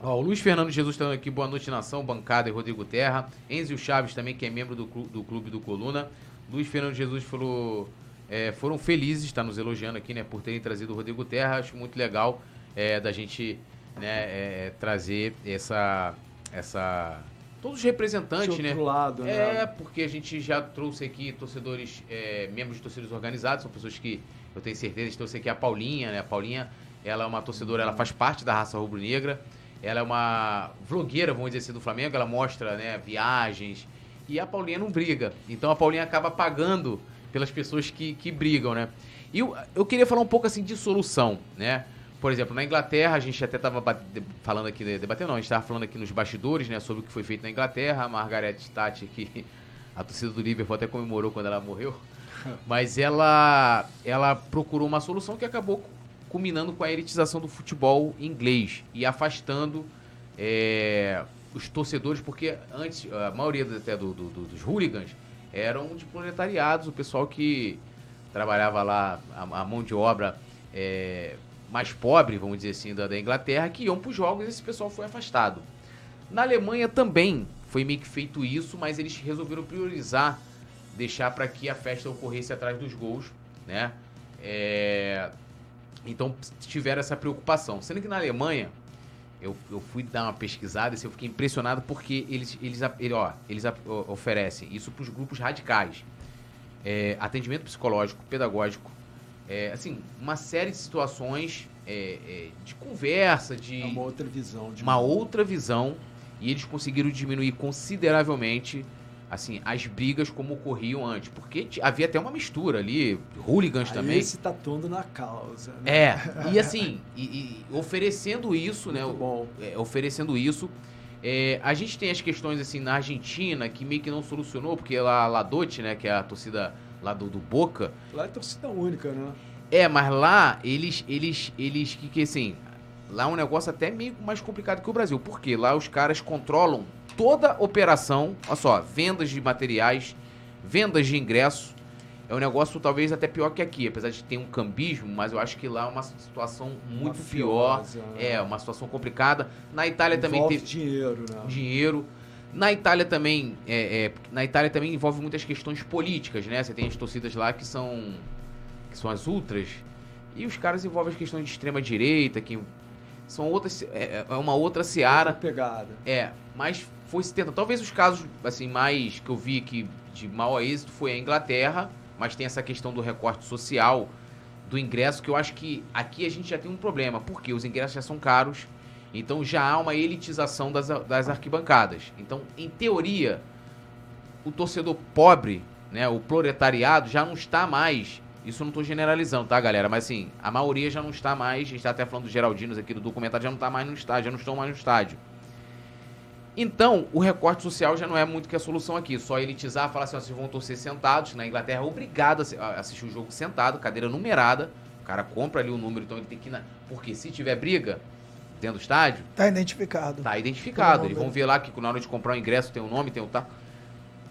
Ó, o Luiz Fernando Jesus está aqui, boa noite, nação, bancada e Rodrigo Terra. Enzio Chaves também, que é membro do, do Clube do Coluna. Luiz Fernando Jesus falou, é, foram felizes, está nos elogiando aqui, né, por terem trazido o Rodrigo Terra. Acho muito legal é, da gente né, é, trazer essa, essa, todos os representantes, de né? lado, né? É, porque a gente já trouxe aqui torcedores, é, membros de torcedores organizados, são pessoas que eu tenho certeza, trouxe aqui a Paulinha, né? A Paulinha, ela é uma torcedora, ela faz parte da raça rubro-negra. Ela é uma vlogueira, vamos dizer assim, do Flamengo. Ela mostra né, viagens. E a Paulinha não briga. Então a Paulinha acaba pagando pelas pessoas que, que brigam, né? E eu, eu queria falar um pouco assim de solução, né? Por exemplo, na Inglaterra, a gente até estava falando aqui, debatendo não, a gente estava falando aqui nos bastidores, né, sobre o que foi feito na Inglaterra. A Margaret Thatcher, que a torcida do Liverpool até comemorou quando ela morreu, (laughs) mas ela, ela procurou uma solução que acabou culminando com a elitização do futebol inglês e afastando é, os torcedores, porque antes, a maioria até do, do, do, dos hooligans eram de proletariados, o pessoal que trabalhava lá, a, a mão de obra é, mais pobre, vamos dizer assim, da, da Inglaterra, que iam para os jogos e esse pessoal foi afastado. Na Alemanha também foi meio que feito isso, mas eles resolveram priorizar, deixar para que a festa ocorresse atrás dos gols, né? É, então tiveram essa preocupação. Sendo que na Alemanha, eu, eu fui dar uma pesquisada e eu fiquei impressionado porque eles, eles, ele, ó, eles oferecem isso para os grupos radicais. É, atendimento psicológico, pedagógico, é, assim, uma série de situações é, é de conversa, de... É uma outra visão. De uma outra visão. E eles conseguiram diminuir consideravelmente assim, as brigas como ocorriam antes. Porque havia até uma mistura ali, hooligans Aí também. Esse tá todo na causa. Né? É, e (laughs) assim, e, e oferecendo isso, né, Muito né? Bom. É, oferecendo isso. É, a gente tem as questões assim na Argentina que meio que não solucionou, porque lá La Dote, né, que é a torcida lá do, do Boca. Lá é torcida única, né? É, mas lá eles, eles, eles, que, que assim, lá é um negócio até meio mais complicado que o Brasil. Porque lá os caras controlam toda operação, olha só, vendas de materiais, vendas de ingresso. É um negócio talvez até pior que aqui, apesar de ter um cambismo, mas eu acho que lá é uma situação muito pior. Né? É, uma situação complicada. Na Itália envolve também tem dinheiro, né? Dinheiro. Na Itália também, é, é, na Itália também envolve muitas questões políticas, né? Você tem as torcidas lá que são, que são as ultras, e os caras envolvem as questões de extrema direita, que são outras, é, é uma outra seara. Pegada. É, mas foi se tenta. Talvez os casos assim mais que eu vi que de mau êxito foi a Inglaterra, mas tem essa questão do recorte social do ingresso que eu acho que aqui a gente já tem um problema, porque os ingressos já são caros, então já há uma elitização das, das arquibancadas. Então, em teoria, o torcedor pobre, né, o proletariado já não está mais isso não estou generalizando, tá, galera? Mas assim, a maioria já não está mais. A gente está até falando dos Geraldinos aqui do documentário, já não está mais no estádio, já não estão mais no estádio. Então, o recorte social já não é muito que a solução aqui. Só elitizar, falar assim, ó, vocês vão torcer sentados. Na Inglaterra é obrigado a assistir o jogo sentado, cadeira numerada. O cara compra ali o número, então ele tem que ir na... Porque se tiver briga dentro do estádio... Tá identificado. Tá identificado. Eles vão ver lá que na hora de comprar o ingresso tem o um nome, tem o tal...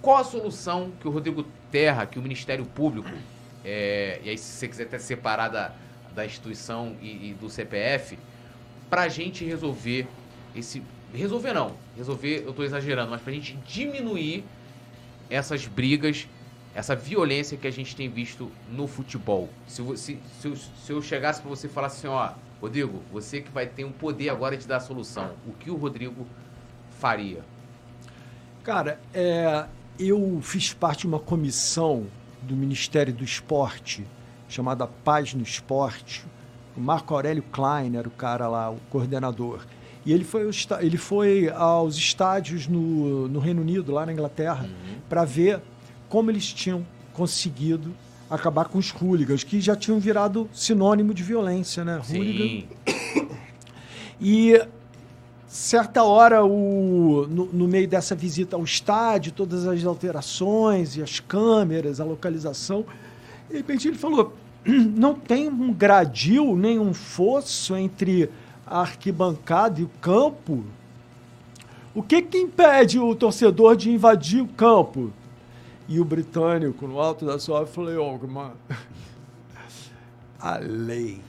Qual a solução que o Rodrigo Terra, que o Ministério Público é, e aí, se você quiser até separar da, da instituição e, e do CPF, para a gente resolver esse. Resolver não, resolver eu estou exagerando, mas para a gente diminuir essas brigas, essa violência que a gente tem visto no futebol. Se, se, se, eu, se eu chegasse para você e falasse assim: ó, Rodrigo, você que vai ter o um poder agora de dar a solução, o que o Rodrigo faria? Cara, é, eu fiz parte de uma comissão do Ministério do Esporte, chamada Paz no Esporte. O Marco Aurélio Klein era o cara lá, o coordenador. E ele foi, ele foi aos estádios no, no Reino Unido, lá na Inglaterra, uhum. para ver como eles tinham conseguido acabar com os hooligans, que já tinham virado sinônimo de violência, né? Sim. Hooligan. E certa hora, o, no, no, meio dessa visita ao estádio, todas as alterações e as câmeras, a localização, de repente ele falou: (clears throat) não tem um gradil, nem um fosso entre a arquibancada e o campo. O que, que impede o torcedor de invadir o campo? E o britânico, no alto da sua falou: oh, a lei.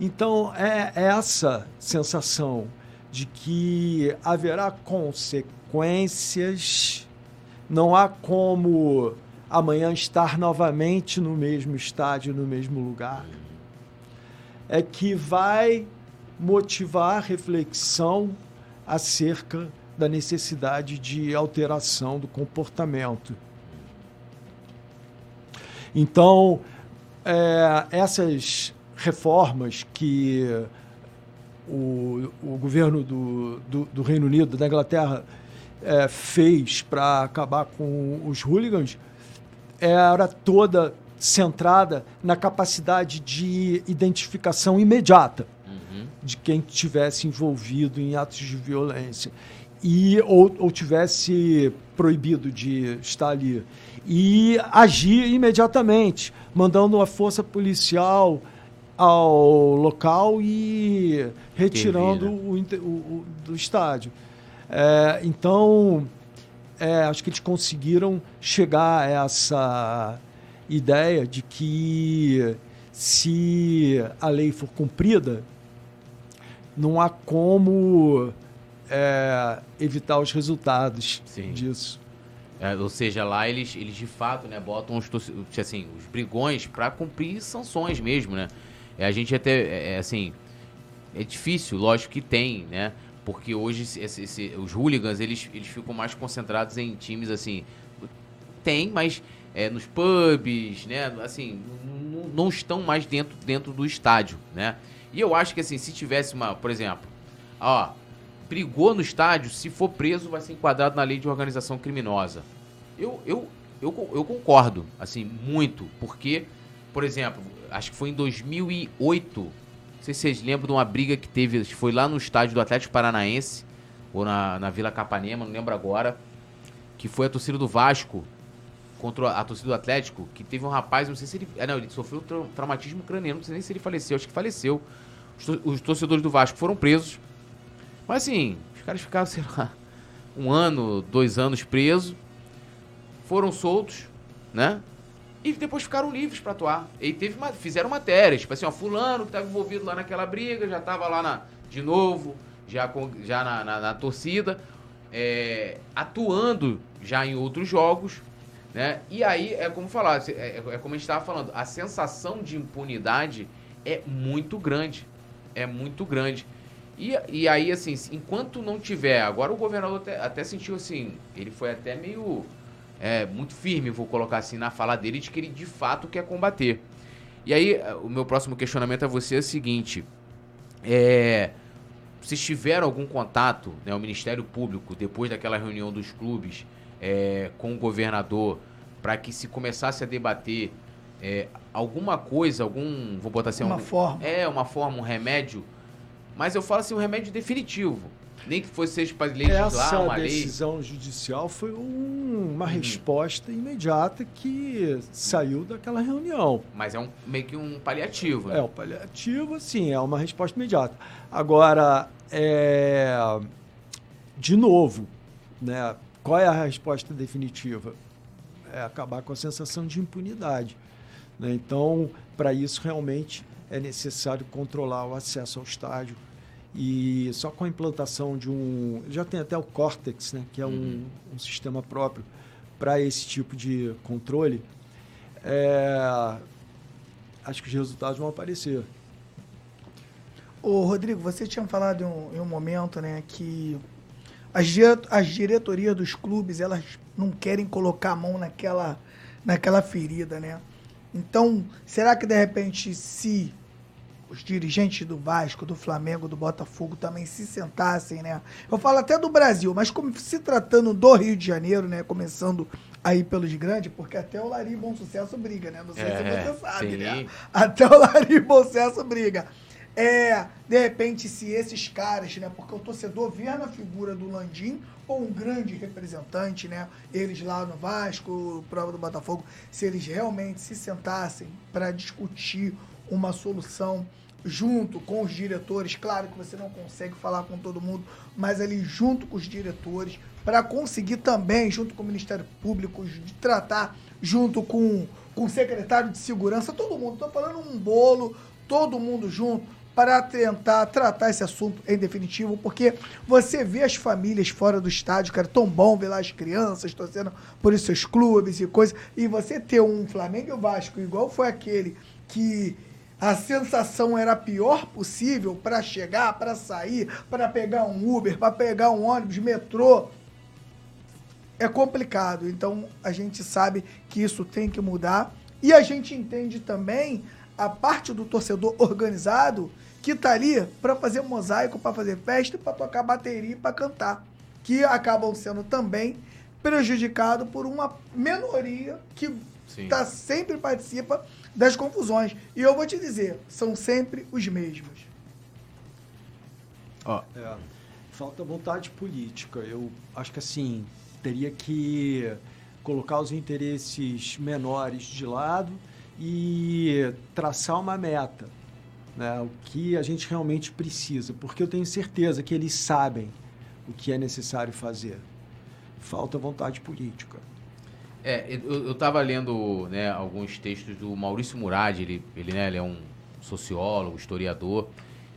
Então, é essa sensação de que haverá consequências, não há como amanhã estar novamente no mesmo estádio, no mesmo lugar. É que vai motivar reflexão acerca da necessidade de alteração do comportamento. Então, é, essas reformas que o, o governo do, do, do, Reino Unido, da Inglaterra, é, fez para acabar com os hooligans era toda centrada na capacidade de identificação imediata uhum. de quem tivesse envolvido em atos de violência e ou, ou tivesse proibido de estar ali e agir imediatamente, mandando a força policial ao local e retirando o, o, o, do estádio. É, então, é, acho que eles conseguiram chegar a essa ideia de que se a lei for cumprida, não há como é, evitar os resultados Sim. disso. É, ou seja, lá eles, eles de fato né, botam os, assim, os brigões para cumprir sanções mesmo, né? É, a gente até, é, é, assim, é difícil, lógico que tem, né? Porque hoje esse, esse, os hooligans, eles, eles ficam mais concentrados em times, assim, tem, mas é, nos pubs, né? Assim, não estão mais dentro, dentro do estádio, né? E eu acho que, assim, se tivesse uma, por exemplo, ó, brigou no estádio, se for preso, vai ser enquadrado na lei de organização criminosa. Eu, eu, eu, eu concordo, assim, muito, porque, por exemplo, acho que foi em 2008. Não sei se vocês lembram de uma briga que teve, foi lá no estádio do Atlético Paranaense, ou na, na Vila Capanema, não lembro agora, que foi a torcida do Vasco contra a torcida do Atlético, que teve um rapaz, não sei se ele. Ah, não, ele sofreu tra traumatismo craniano, não sei nem se ele faleceu, acho que faleceu. Os torcedores do Vasco foram presos. Mas assim, os caras ficaram, (laughs) sei lá, um ano, dois anos presos, foram soltos, né? e depois ficaram livres para atuar. E teve uma, fizeram matérias, tipo assim, ó, fulano que estava envolvido lá naquela briga, já estava lá na, de novo, já, com, já na, na, na torcida, é, atuando já em outros jogos, né? E aí, é como falar, é, é como a gente estava falando, a sensação de impunidade é muito grande. é muito grande. E, e aí, assim, enquanto não tiver. Agora o governador até, até sentiu assim. Ele foi até meio. É, muito firme, vou colocar assim, na fala dele, de que ele de fato quer combater. E aí, o meu próximo questionamento a você é o seguinte: é, vocês tiveram algum contato, né, o Ministério Público, depois daquela reunião dos clubes, é, com o governador, para que se começasse a debater é, alguma coisa, algum. Vou botar assim. Uma um, forma. É, uma forma, um remédio. Mas eu falo assim, um remédio definitivo. Nem que fosse seja para legislar Essa uma decisão lei. judicial foi um, uma uhum. resposta imediata que saiu daquela reunião. Mas é um, meio que um paliativo. Né? É, um paliativo, sim, é uma resposta imediata. Agora, é, de novo, né, qual é a resposta definitiva? É acabar com a sensação de impunidade. Né? Então, para isso, realmente é necessário controlar o acesso ao estádio, e só com a implantação de um. Já tem até o Cortex, né, que é um, uhum. um sistema próprio para esse tipo de controle. É, acho que os resultados vão aparecer. Ô, Rodrigo, você tinha falado em um, em um momento né, que as, as diretorias dos clubes elas não querem colocar a mão naquela, naquela ferida, né? Então, será que de repente, se os dirigentes do Vasco, do Flamengo, do Botafogo também se sentassem, né? Eu falo até do Brasil, mas como se tratando do Rio de Janeiro, né? Começando aí pelos grandes, porque até o Lari Bom Sucesso briga, né? Não sei é, se você sabe, sim. né? Até o Lari Bom Sucesso briga. É, de repente, se esses caras, né? Porque o torcedor vê na figura do Landim ou um grande representante, né? Eles lá no Vasco, prova do Botafogo, se eles realmente se sentassem para discutir uma solução junto com os diretores. Claro que você não consegue falar com todo mundo, mas ali junto com os diretores, para conseguir também, junto com o Ministério Público, de tratar junto com, com o secretário de segurança, todo mundo. Estou falando um bolo, todo mundo junto, para tentar tratar esse assunto em definitivo, porque você vê as famílias fora do estádio, cara, tão bom ver lá as crianças torcendo por esses seus clubes e coisas, e você ter um Flamengo e o Vasco, igual foi aquele que a sensação era a pior possível para chegar, para sair, para pegar um Uber, para pegar um ônibus, metrô. É complicado. Então a gente sabe que isso tem que mudar. E a gente entende também a parte do torcedor organizado que tá ali para fazer mosaico, para fazer festa, para tocar bateria e para cantar, que acabam sendo também prejudicados por uma minoria que tá, sempre participa das confusões. E eu vou te dizer, são sempre os mesmos. Oh. É, falta vontade política. Eu acho que assim, teria que colocar os interesses menores de lado e traçar uma meta. Né, o que a gente realmente precisa, porque eu tenho certeza que eles sabem o que é necessário fazer. Falta vontade política. É, eu, estava lendo né, alguns textos do Maurício Murad, ele, ele, né, ele é um sociólogo, historiador,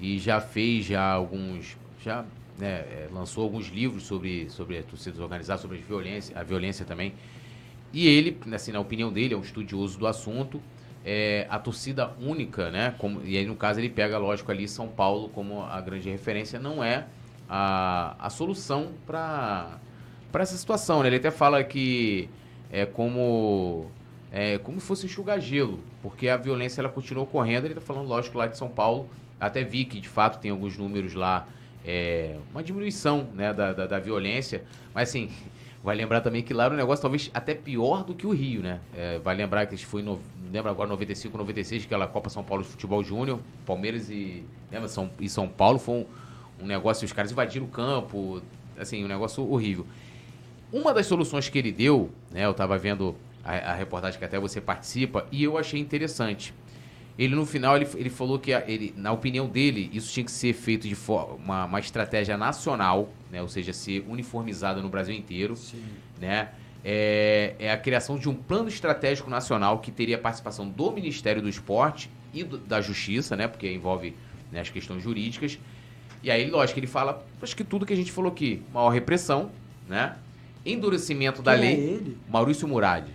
e já fez já alguns. já né, é, lançou alguns livros sobre, sobre a torcida organizada, sobre a violência, a violência também. E ele, assim, na opinião dele, é um estudioso do assunto. É, a torcida única, né? Como, e aí, no caso, ele pega, lógico, ali São Paulo como a grande referência, não é a, a solução para essa situação. Né? Ele até fala que é como é como se fosse enxugar gelo, porque a violência ela continua ocorrendo. Ele está falando, lógico, lá de São Paulo. Até vi que, de fato, tem alguns números lá, é, uma diminuição né, da, da, da, violência. Mas, assim, vai lembrar também que lá era um negócio talvez até pior do que o Rio, né? É, vai lembrar que foi, no, lembra agora, 95, 96, aquela Copa São Paulo de Futebol Júnior, Palmeiras e, lembra, São, e São Paulo foi um, um negócio, os caras invadiram o campo, assim, um negócio horrível. Uma das soluções que ele deu, né, eu estava vendo a, a, reportagem que até você participa, e eu achei interessante. Ele, no final, ele, ele falou que, ele, na opinião dele, isso tinha que ser feito de uma, uma estratégia nacional, né, ou seja, ser uniformizada no Brasil inteiro. Sim. Né, é, é, a criação de um plano estratégico nacional que teria a participação do Ministério do Esporte e do, da Justiça, né, porque envolve né, as questões jurídicas. E aí, lógico, ele fala, acho que tudo que a gente falou aqui, maior repressão, né? endurecimento da Quem lei. É ele? Maurício Murad.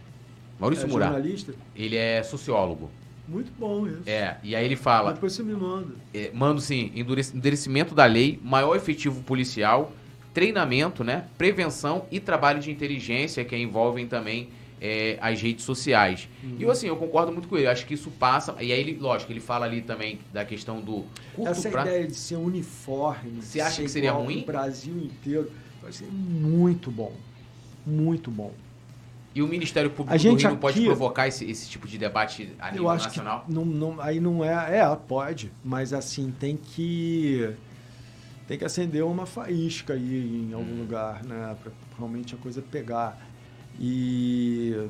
Maurício é Murad. Jornalista? Ele é sociólogo. Muito bom isso. É, e aí ele fala. Depois você me manda. É, mando sim, endurecimento da lei, maior efetivo policial, treinamento, né? Prevenção e trabalho de inteligência que envolvem também é, as redes sociais. Uhum. E eu, assim, eu concordo muito com ele. Acho que isso passa. E aí, ele, lógico, ele fala ali também da questão do curto Essa pra... ideia de ser uniforme. Você acha que seria ruim? No Brasil inteiro. Vai ser muito bom. Muito bom. E o Ministério Público a gente do Rio não pode provocar esse, esse tipo de debate a nível nacional? Não, não, aí não é. É, pode. Mas assim, tem que. Tem que acender uma faísca aí em algum hum. lugar, né? Pra realmente a coisa pegar. E.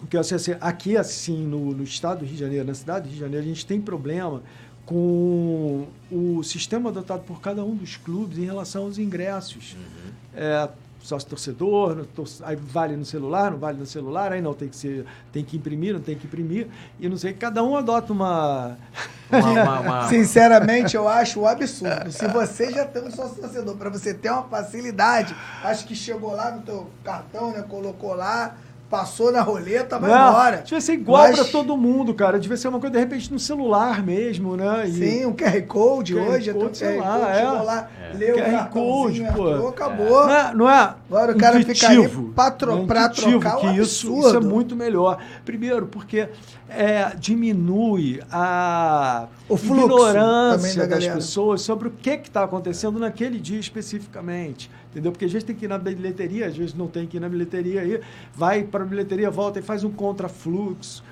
Porque assim, aqui, assim, no, no estado do Rio de Janeiro, na cidade do Rio de Janeiro, a gente tem problema com o sistema adotado por cada um dos clubes em relação aos ingressos. Uhum. É, sócio torcedor, aí vale no celular, não vale no celular, aí não tem que ser, tem que imprimir, não tem que imprimir, e não sei, cada um adota uma. (laughs) uma, (laughs) uma, uma... Sinceramente, eu acho um absurdo. Se você já tem um sócio torcedor, para você ter uma facilidade, acho que chegou lá no teu cartão, né, colocou lá, Passou na roleta, vai não, embora. Devia ser igual Mas... para todo mundo, cara. Devia ser uma coisa, de repente, no celular mesmo, né? E... Sim, um QR Code QR hoje. Code, sei QR lá, é. Chegou lá, é. leu QR Code, pô. acabou. Não é, não é Agora o cara fica ali pra, tro pra trocar que isso, isso é muito melhor. Primeiro, porque é, diminui a o ignorância da das pessoas sobre o que está acontecendo naquele dia especificamente. Entendeu? Porque às vezes tem que ir na bilheteria, às vezes não tem que ir na bilheteria, aí vai para a bilheteria, volta e faz um contrafluxo.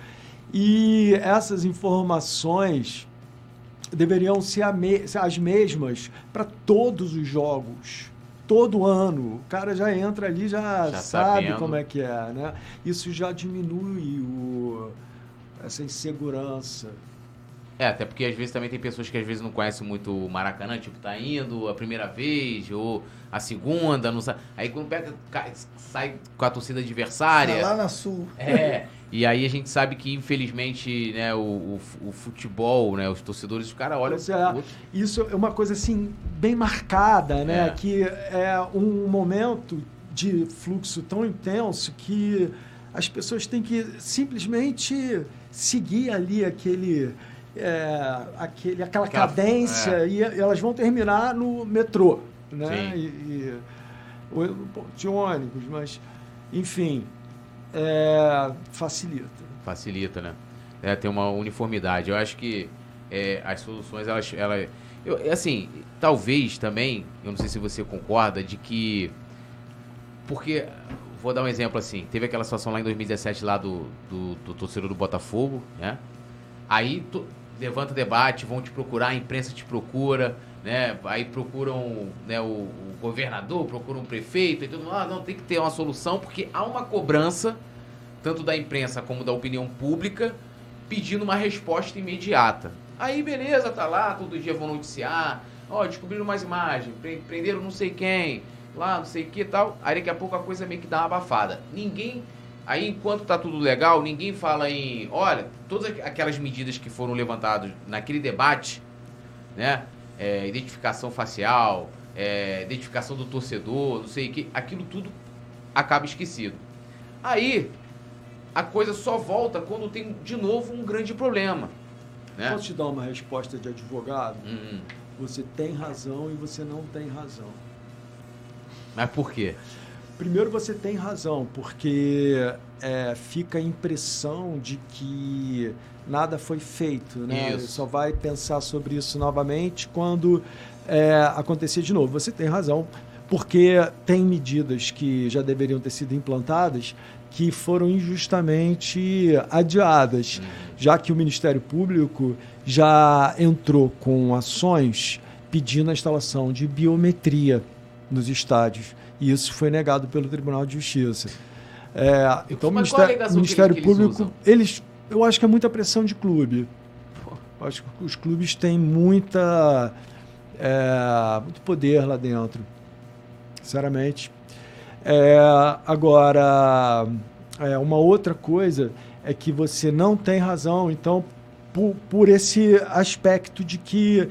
E essas informações deveriam ser as mesmas para todos os jogos todo ano. O cara já entra ali, já, já sabe sabendo. como é que é, né? Isso já diminui o, essa insegurança. É, até porque às vezes também tem pessoas que às vezes não conhecem muito o Maracanã, tipo, tá indo a primeira vez, ou a segunda, não sabe. Aí quando pega, sai com a torcida adversária. Tá lá na sul. É. e aí a gente sabe que, infelizmente, né, o, o, o futebol, né, os torcedores, os caras olham. É, isso é uma coisa assim, bem marcada, né? É. Que é um momento de fluxo tão intenso que as pessoas têm que simplesmente seguir ali aquele. É, aquele aquela, aquela cadência é. e elas vão terminar no metrô, né? E, e, de ônibus, mas enfim, é, facilita. Facilita, né? É, tem uma uniformidade. Eu acho que é, as soluções, elas, elas eu, assim, talvez também, eu não sei se você concorda, de que porque vou dar um exemplo assim. Teve aquela situação lá em 2017 lá do, do, do torcedor do Botafogo, né? Aí tu, levanta debate, vão te procurar, a imprensa te procura, né? Aí procuram né, o, o governador, procuram o prefeito e tudo. Ah, não, tem que ter uma solução, porque há uma cobrança, tanto da imprensa como da opinião pública, pedindo uma resposta imediata. Aí, beleza, tá lá, todo dia vão noticiar, ó, descobriram mais imagens, prenderam não sei quem, lá, não sei o que e tal. Aí daqui a pouco a coisa meio que dá uma abafada. Ninguém. Aí enquanto tá tudo legal, ninguém fala em. Olha, todas aquelas medidas que foram levantadas naquele debate, né? É, identificação facial, é, identificação do torcedor, não sei o que, aquilo tudo acaba esquecido. Aí a coisa só volta quando tem de novo um grande problema. Né? Posso te dar uma resposta de advogado? Uhum. Você tem razão e você não tem razão. Mas por quê? Primeiro, você tem razão, porque é, fica a impressão de que nada foi feito. Né? Isso. Só vai pensar sobre isso novamente quando é, acontecer de novo. Você tem razão, porque tem medidas que já deveriam ter sido implantadas que foram injustamente adiadas, uhum. já que o Ministério Público já entrou com ações pedindo a instalação de biometria nos estádios. E isso foi negado pelo Tribunal de Justiça. É, então, o Ministério, Ministério que Público, eles, eu acho que é muita pressão de clube. Eu acho que os clubes têm muita, é, muito poder lá dentro, sinceramente. É, agora, é, uma outra coisa é que você não tem razão, então, por, por esse aspecto de que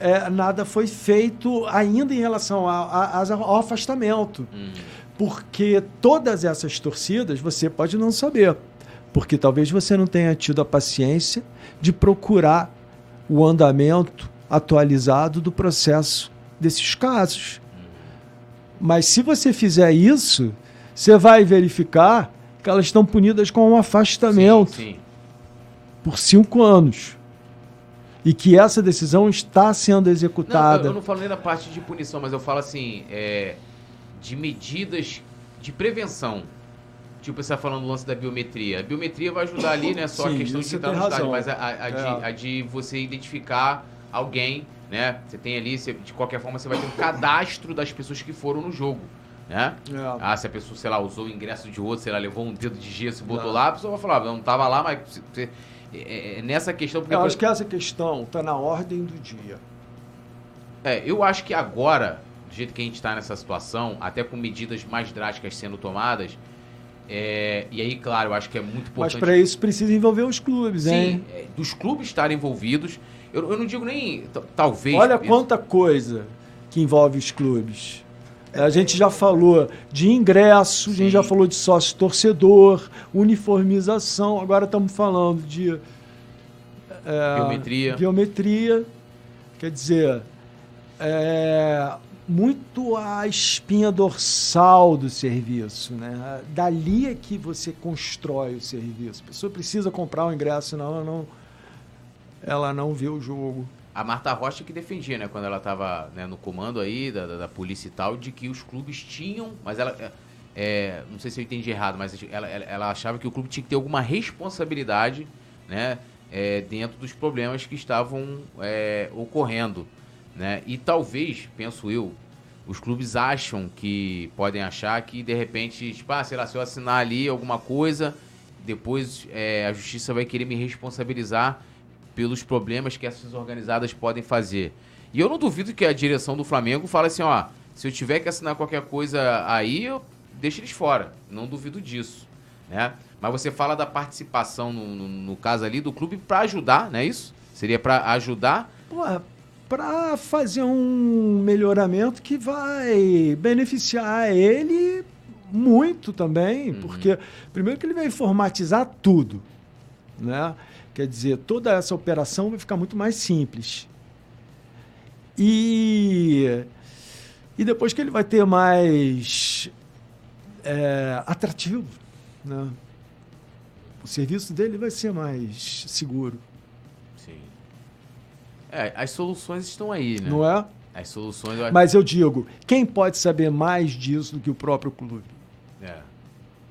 é, nada foi feito ainda em relação a, a, ao afastamento. Uhum. Porque todas essas torcidas, você pode não saber, Porque talvez você não tenha tido a paciência de procurar o andamento atualizado do processo desses casos. Mas se você fizer isso, você vai verificar que elas estão punidas com um afastamento Sim, sim. por cinco anos. E que essa decisão está sendo Não, executada. eu, eu não falo nem da parte de punição, mas eu falo assim, é, de medidas de prevenção. Tipo, você está falando do lance da biometria. A biometria vai ajudar ali, né? Só a Sim, questão de tem no estádio, mas a, a- a de, É. a de você identificar alguém, né? Você tem ali, você- de qualquer forma, você vai ter um cadastro das pessoas que foram no jogo, né? É. Ah, se a pessoa, sei lá, usou o ingresso de outro, sei lá, levou um dedo de gesso e botou Não. lá, a pessoa vai falar, "Ah, não tava lá, mas você- é, é nessa questão... Porque Eu acho que essa questão está na ordem do dia. É, eu acho que agora, do jeito que a gente está nessa situação, até com medidas mais drásticas sendo tomadas, é, e aí, claro, eu acho que é muito Mas importante. para isso precisa envolver os clubes, hein? Sim, é, dos clubes estarem envolvidos. Eu, eu não digo nem. Talvez. Olha quanta coisa que envolve os clubes. A gente já falou de ingresso, a gente Sim. já falou de sócio torcedor, uniformização, agora estamos falando de é, Biometria. biometria. Quer dizer, é, muito a espinha dorsal do serviço. Né? Dali é que você constrói o serviço. A pessoa precisa comprar o ingresso, senão ela não, ela não vê o jogo. A Marta Rocha que defendia, né, quando ela estava no comando aí da, da, da polícia e tal, de que os clubes tinham, mas ela, é, é, não sei se eu entendi errado, mas ela, ela, ela achava que o clube tinha que ter alguma responsabilidade, né, é, dentro dos problemas que estavam é, ocorrendo, né, e talvez, penso eu, os clubes acham que podem achar que de repente, tipo, ah, sei lá, se eu assinar ali alguma coisa, depois é, a justiça vai querer me responsabilizar pelos problemas que essas organizadas podem fazer. E eu não duvido que a direção do Flamengo fale assim, ó, se eu tiver que assinar qualquer coisa aí, eu deixo eles fora. Não duvido disso, né? Mas você fala da participação no, no, no caso ali do clube para ajudar, não é isso? Seria para ajudar? para fazer um melhoramento que vai beneficiar ele muito também, Uhum. porque primeiro que ele vai informatizar tudo, né? Quer dizer, toda essa operação vai ficar muito mais simples. E, e depois que ele vai ter mais é, atrativo, né? O serviço dele vai ser mais seguro, Sim. É, as soluções estão aí, né? não é? As soluções... eu- Mas eu digo, quem pode saber mais disso do que o próprio clube?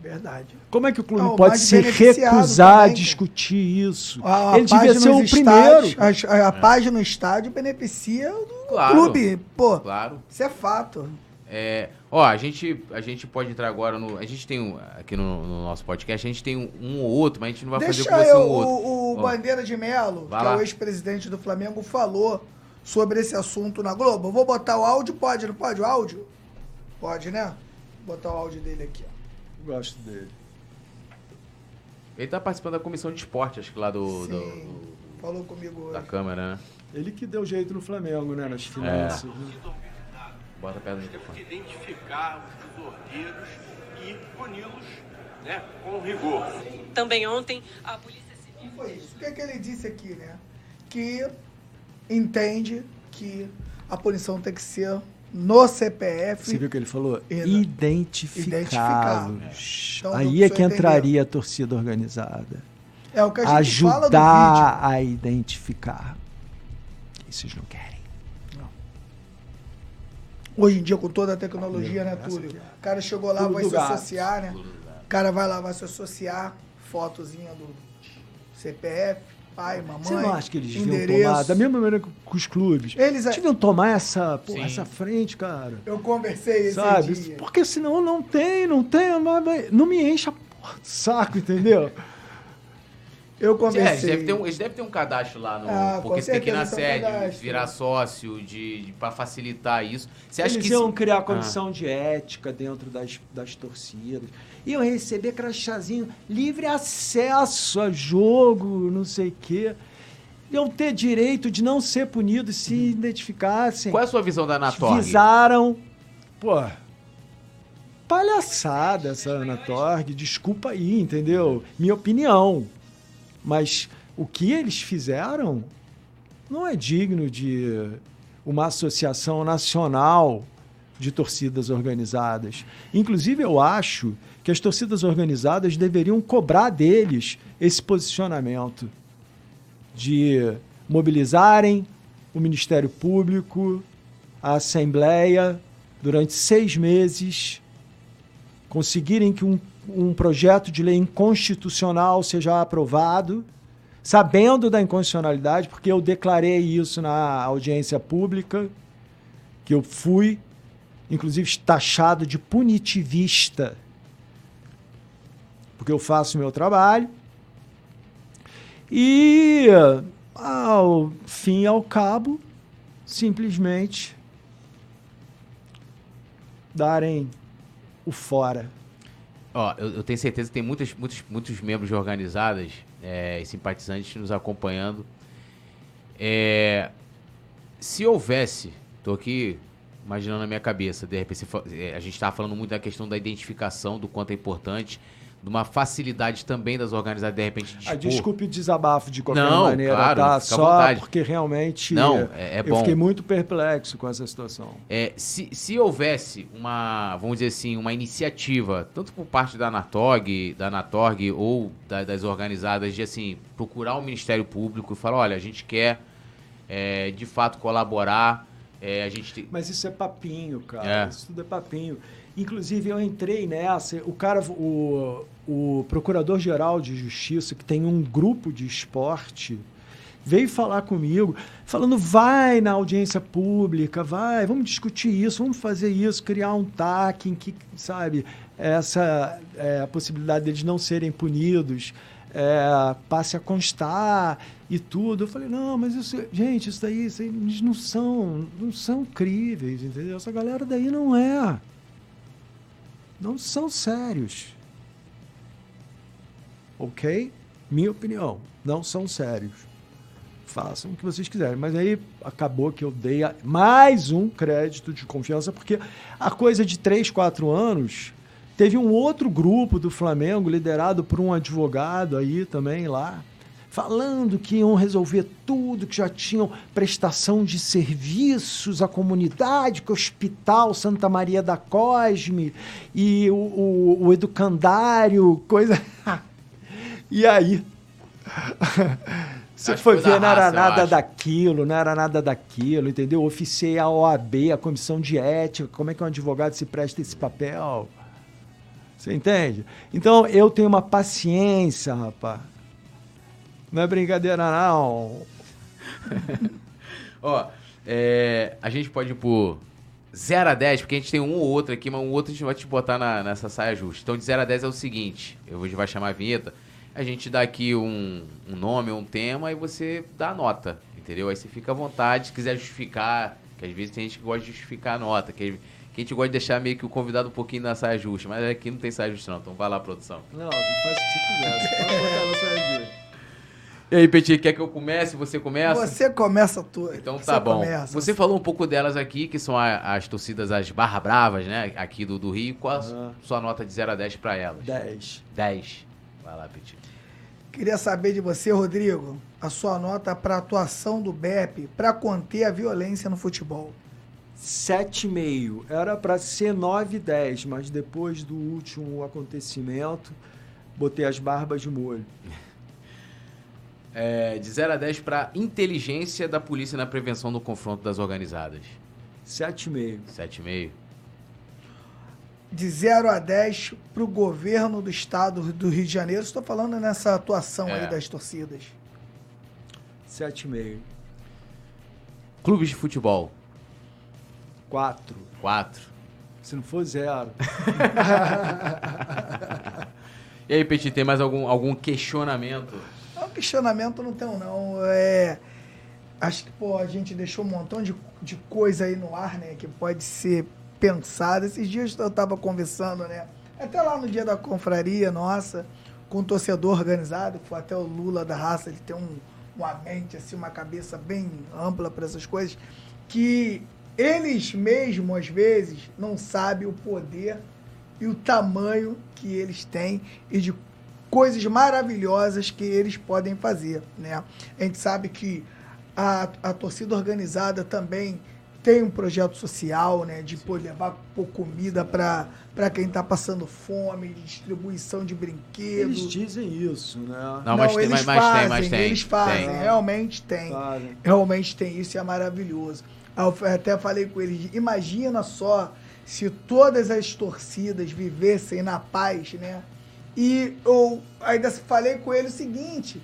É. Verdade. Como é que o clube Não, o pode se recusar a também, discutir isso? A, a Ele devia página ser o primeiro. a, a página no estádio beneficia o Claro. clube. Pô, Claro. isso é fato. É, ó, a gente, a gente pode entrar agora no. A gente tem um, aqui no, no nosso podcast, a gente tem um, um ou outro, mas a gente não vai Deixa fazer com você eu, um ou outro. o, o Ó. Bandeira de Melo, Vai que é lá. o ex-presidente do Flamengo, falou sobre esse assunto na Globo. Eu vou botar o áudio, pode, não pode o áudio? Pode, né? Vou botar o áudio dele aqui, ó. Gosto dele. Ele tá participando da comissão de esporte, acho que lá do, Sim, do- falou comigo da hoje. Câmara, né? Ele que deu jeito no Flamengo, né? Nas finanças. né? Bota perto do Temos microfone. que identificar os desorgueiros e puni-los né, com rigor. Também ontem, a Polícia Civil. Foi isso. O que, é que ele disse aqui, né? Que entende que a punição tem que ser no CPF. Você viu o que ele falou? Identificá-los. Então, Aí é que entender. entraria a torcida organizada. É o que a gente fala do vídeo. Ajudar a identificar. Isso vocês não querem. Hoje em dia, com toda a tecnologia, né, Essa Túlio? O cara chegou lá, Pulo vai se gato. associar, né? O cara vai lá, vai se associar, fotozinha do CPF, pai, mamãe, Você não acha que eles deviam endereço. tomar, da mesma maneira que com os clubes, Eles, deviam tomar essa, Sim. essa frente, cara? Eu conversei esse Sabe? dia. Porque senão não tem, não tem, não me enche a porra saco, entendeu? Eu É, conversei. eles devem, ter um, eles devem ter um cadastro lá no. Ah, porque você tem que ir na sede, cadastro. virar sócio, de, de, pra facilitar isso. Você acha Eles que. iam se- criar Ah. condição de ética dentro das, das torcidas. Iam receber crachazinho, livre acesso a jogo, não sei o quê. Iam ter direito de não ser punidos se identificassem. Qual é a sua visão da Anatorg? Visaram. Pô. palhaçada essa Ana Torg, desculpa aí, entendeu? Minha opinião. Mas o que eles fizeram não é digno de uma associação nacional de torcidas organizadas. Inclusive, eu acho que as torcidas organizadas deveriam cobrar deles esse posicionamento de mobilizarem o Ministério Público, a Assembleia, durante seis meses, conseguirem que um, um projeto de lei inconstitucional seja aprovado, sabendo da inconstitucionalidade, porque eu declarei isso na audiência pública, que eu fui, inclusive, taxado de punitivista, porque eu faço o meu trabalho. E, ao fim e ao cabo, simplesmente darem o fora. Ó, eu, eu tenho certeza que tem muitos, muitos, muitos membros de organizadas é, e simpatizantes nos acompanhando. É, se houvesse, tô aqui imaginando na minha cabeça, de repente é, a gente estava falando muito da questão da identificação, do quanto é importante uma facilidade também das organizadas de repente Ah, dispor. desculpe o desabafo de qualquer Não, maneira, claro, tá? Só porque realmente Não, é- é eu fiquei muito perplexo com essa situação. É, se, se houvesse uma, vamos dizer assim, uma iniciativa, tanto por parte da Anatorg, da Anatorg ou da- das organizadas, de assim, procurar o Ministério Público e falar, olha, a gente quer é, de fato colaborar, é, a gente. Mas isso é papinho, cara. É. Isso tudo é papinho. Inclusive, eu entrei nessa. O cara, o, o procurador-geral de justiça, que tem um grupo de esporte, veio falar comigo, falando: vai na audiência pública, vai, vamos discutir isso, vamos fazer isso, criar um TAC em que, sabe, essa é, a possibilidade deles não serem punidos. é, passe a constar e tudo. Eu falei, não, mas isso, gente, isso daí, isso aí, eles não são, não são críveis, entendeu? Essa galera daí não é. Não são sérios. Ok? Minha opinião, não são sérios. Façam o que vocês quiserem. Mas aí acabou que eu dei mais um crédito de confiança, porque a coisa de 3, 4 anos teve um outro grupo do Flamengo, liderado por um advogado aí também lá, falando que iam resolver tudo, que já tinham prestação de serviços à comunidade, que o Hospital Santa Maria da Cosme e o, o, o educandário, coisa. (laughs) e aí. Você Acho foi ver, não era nada daquilo, não era nada daquilo, entendeu? Oficiei a OAB, a comissão de ética, como é que um advogado se presta esse papel? Você entende? Então eu tenho uma paciência, rapaz. Não é brincadeira, não. (laughs) Ó, é, a gente pode ir por 0 a 10, porque a gente tem um ou outro aqui, mas um outro a gente vai te botar na- nessa saia justa. Então, de 0 a 10 é o seguinte: eu, gente vai chamar a vinheta, a gente dá aqui um, um nome, um tema, e você dá a nota, entendeu? Aí você fica à vontade, se quiser justificar, que às vezes tem gente que gosta de justificar a nota, que, que a gente gosta de deixar meio que o convidado um pouquinho na saia justa, mas aqui não tem saia justa, não. Então, vai lá, produção. Não, faz o que você quiser. Você pode botar na saia justa. E aí, Petit, quer que eu comece? Você começa? Você começa tudo. Então tá bom. Começa. Você falou um pouco delas aqui, que são a- as torcidas, as barra bravas, né? Aqui do, do Rio. Qual a Aham. sua nota de 0 a 10 pra elas? 10. 10. Vai lá, Petit. Queria saber de você, Rodrigo, a sua nota para atuação do BEP para conter a violência no futebol. 7,5. Era para ser 9 10, mas depois do último acontecimento, botei as barbas de molho. É, de 0 a 10 pra inteligência da polícia na prevenção do confronto das organizadas. 7,5. 7,5. De 0 a 10 para o governo do estado do Rio de Janeiro. Estou falando nessa atuação É. aí das torcidas. 7,5. Clubes de futebol. 4. 4. Se não for zero. (laughs) E aí, Petit, tem mais algum, algum questionamento? Questionamento não tem, não. É, acho que, pô, a gente deixou um montão de, de coisa aí no ar, né? Que pode ser pensada. Esses dias eu tava conversando, né? Até lá no dia da confraria nossa, com um torcedor organizado, foi até o Lula da raça, ele tem um, uma mente, assim, uma cabeça bem ampla para essas coisas, que eles mesmos, às vezes, não sabem o poder e o tamanho que eles têm e de coisas maravilhosas que eles podem fazer, né? A gente sabe que a, a torcida organizada também tem um projeto social, né, de pô, levar pô, comida para quem está passando fome, distribuição de brinquedos. Eles dizem isso, né? Não, mas tem, eles mas, mas fazem, tem, mas tem. eles fazem, tem. realmente tem. Fazem. Realmente tem isso e é maravilhoso. Aí Eu até falei com eles, imagina só se todas as torcidas vivessem na paz, né? E eu ainda falei com ele o seguinte,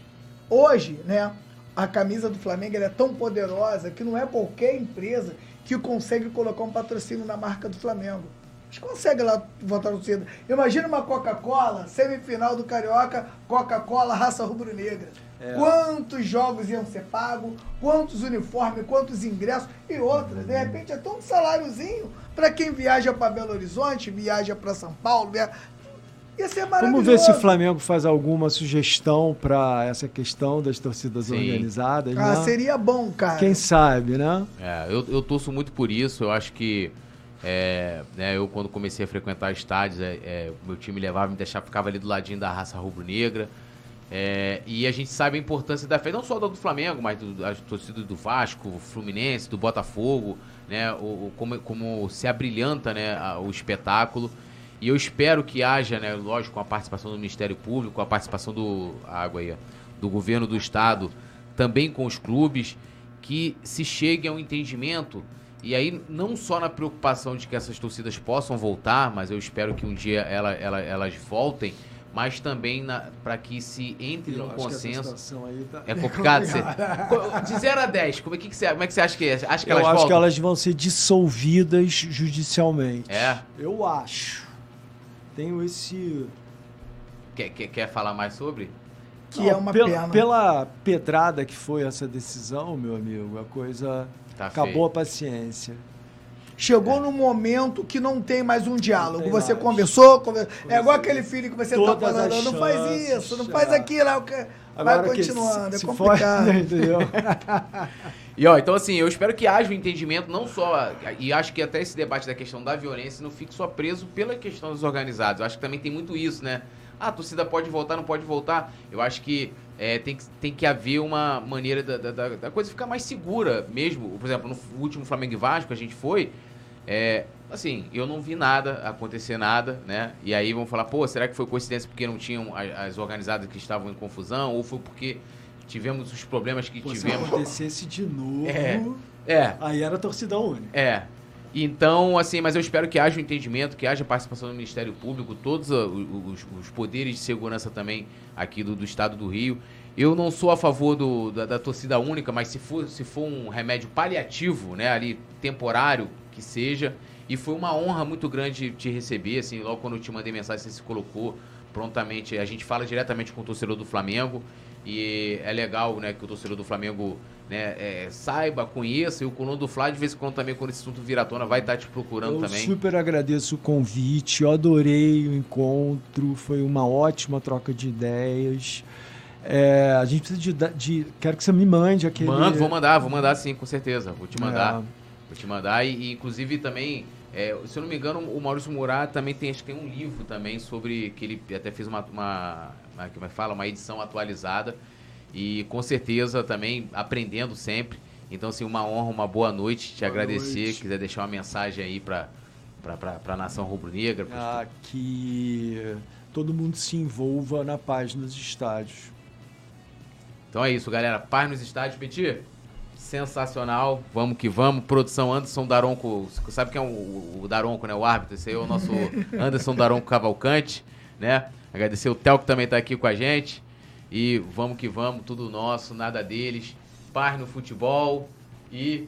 hoje, né, a camisa do Flamengo é tão poderosa que não é qualquer empresa que consegue colocar um patrocínio na marca do Flamengo. Eles conseguem lá votar no. Imagina uma Coca-Cola, semifinal do Carioca, Coca-Cola, raça rubro-negra. É. Quantos jogos iam ser pagos, quantos uniformes, quantos ingressos e outras. De repente, até um saláriozinho para quem viaja para Belo Horizonte, viaja para São Paulo. Ia ser maravilhoso. Vamos ver se o Flamengo faz alguma sugestão para essa questão das torcidas Sim. organizadas, Ah, né? seria bom, cara. Quem sabe, né? É, eu, eu torço muito por isso. Eu acho que é, né, eu quando comecei a frequentar estádios, é, é, o meu time levava, me deixava, ficava ali do ladinho da raça rubro-negra. É, e a gente sabe a importância da fé, não só do Flamengo, mas do, das torcidas do Vasco, Fluminense, do Botafogo, né? O, o- como, como se abrilhanta né, a- o espetáculo. E eu espero que haja, né, lógico, com a participação do Ministério Público, com a participação do água aí, do governo do estado, também com os clubes, que se chegue a um entendimento. E aí, não só na preocupação de que essas torcidas possam voltar, mas eu espero que um dia ela, ela- elas voltem, mas também para que se entre Eu num acho que essa consenso. tá- É complicado. Você... (laughs) De 0 a 10, como é que, que você, como é que você acha que é? Acha que Eu elas acho voltam? que elas vão ser dissolvidas judicialmente. É? Eu acho. Tenho esse. Quer, quer, quer falar mais sobre? Que Não, é uma pela, pena. Pela pedrada que foi essa decisão, meu amigo, a coisa. Tá acabou feio. a paciência. Chegou num momento que não tem mais um diálogo. Você mais. conversou, conver- é igual aquele filho que você tá Todas falando, as não faz chances, isso, não faz é. aquilo, é vai Agora que continuando, se- é se for- complicado. entendeu? (laughs) E ó, então assim, eu espero que haja um entendimento, não só. E acho que até esse debate da questão da violência não fique só preso pela questão dos organizados. Eu acho que também tem muito isso, né? Ah, a torcida pode voltar, não pode voltar. Eu acho que é, tem, que tem que haver uma maneira da, da- da, coisa ficar mais segura mesmo. Por exemplo, no último Flamengo e Vasco a gente foi. É, assim, eu não vi nada acontecer nada, né? E aí vão falar, pô, será que foi coincidência porque não tinham a- as organizadas que estavam em confusão? Ou foi porque tivemos os problemas que Pô, se tivemos? acontecesse de novo, É. É, aí era torcida única. é. Então, assim, mas eu espero que haja um entendimento, que haja participação do Ministério Público, todos ah, os, os poderes de segurança também aqui do, do estado do Rio. Eu não sou a favor do- da, da torcida única, mas se for, se for um remédio paliativo, né, ali, temporário, que seja. E foi uma honra muito grande te receber, assim, logo quando eu te mandei mensagem, você se colocou prontamente. A gente fala diretamente com o torcedor do Flamengo. E é legal, né, que o torcedor do Flamengo né, é, saiba, conheça. E o Coluna do Flá, de vez em quando, também, quando esse assunto vir à tona, vai estar te procurando Eu também. super agradeço o convite, eu adorei o encontro, foi uma ótima troca de ideias. É, a gente precisa de, de- Quero que você me mande aquele. Mando, vou mandar, vou mandar sim, com certeza. Vou te mandar. É. Vou te mandar. E, e, inclusive, também, é, se eu não me engano, o Maurício Murat também tem, acho que tem um livro também sobre. que ele até fez uma. uma, como é que fala? Uma edição atualizada. E com certeza também aprendendo sempre. Então, assim, uma honra, uma boa noite. Te Boa agradecer. noite. Quiser deixar uma mensagem aí pra, pra nação rubro-negra. Ah, que todo mundo se envolva na paz nos estádios. Então é isso, galera. Paz nos estádios, Petit. Sensacional. Vamos que vamos. Produção Anderson Daronco. Sabe quem é o, o Daronco, né? O árbitro. Esse aí é o nosso (laughs) Anderson Daronco Cavalcante, né? Agradecer o Theo que também tá aqui com a gente. E vamos que vamos, tudo nosso, nada deles. Paz no futebol e.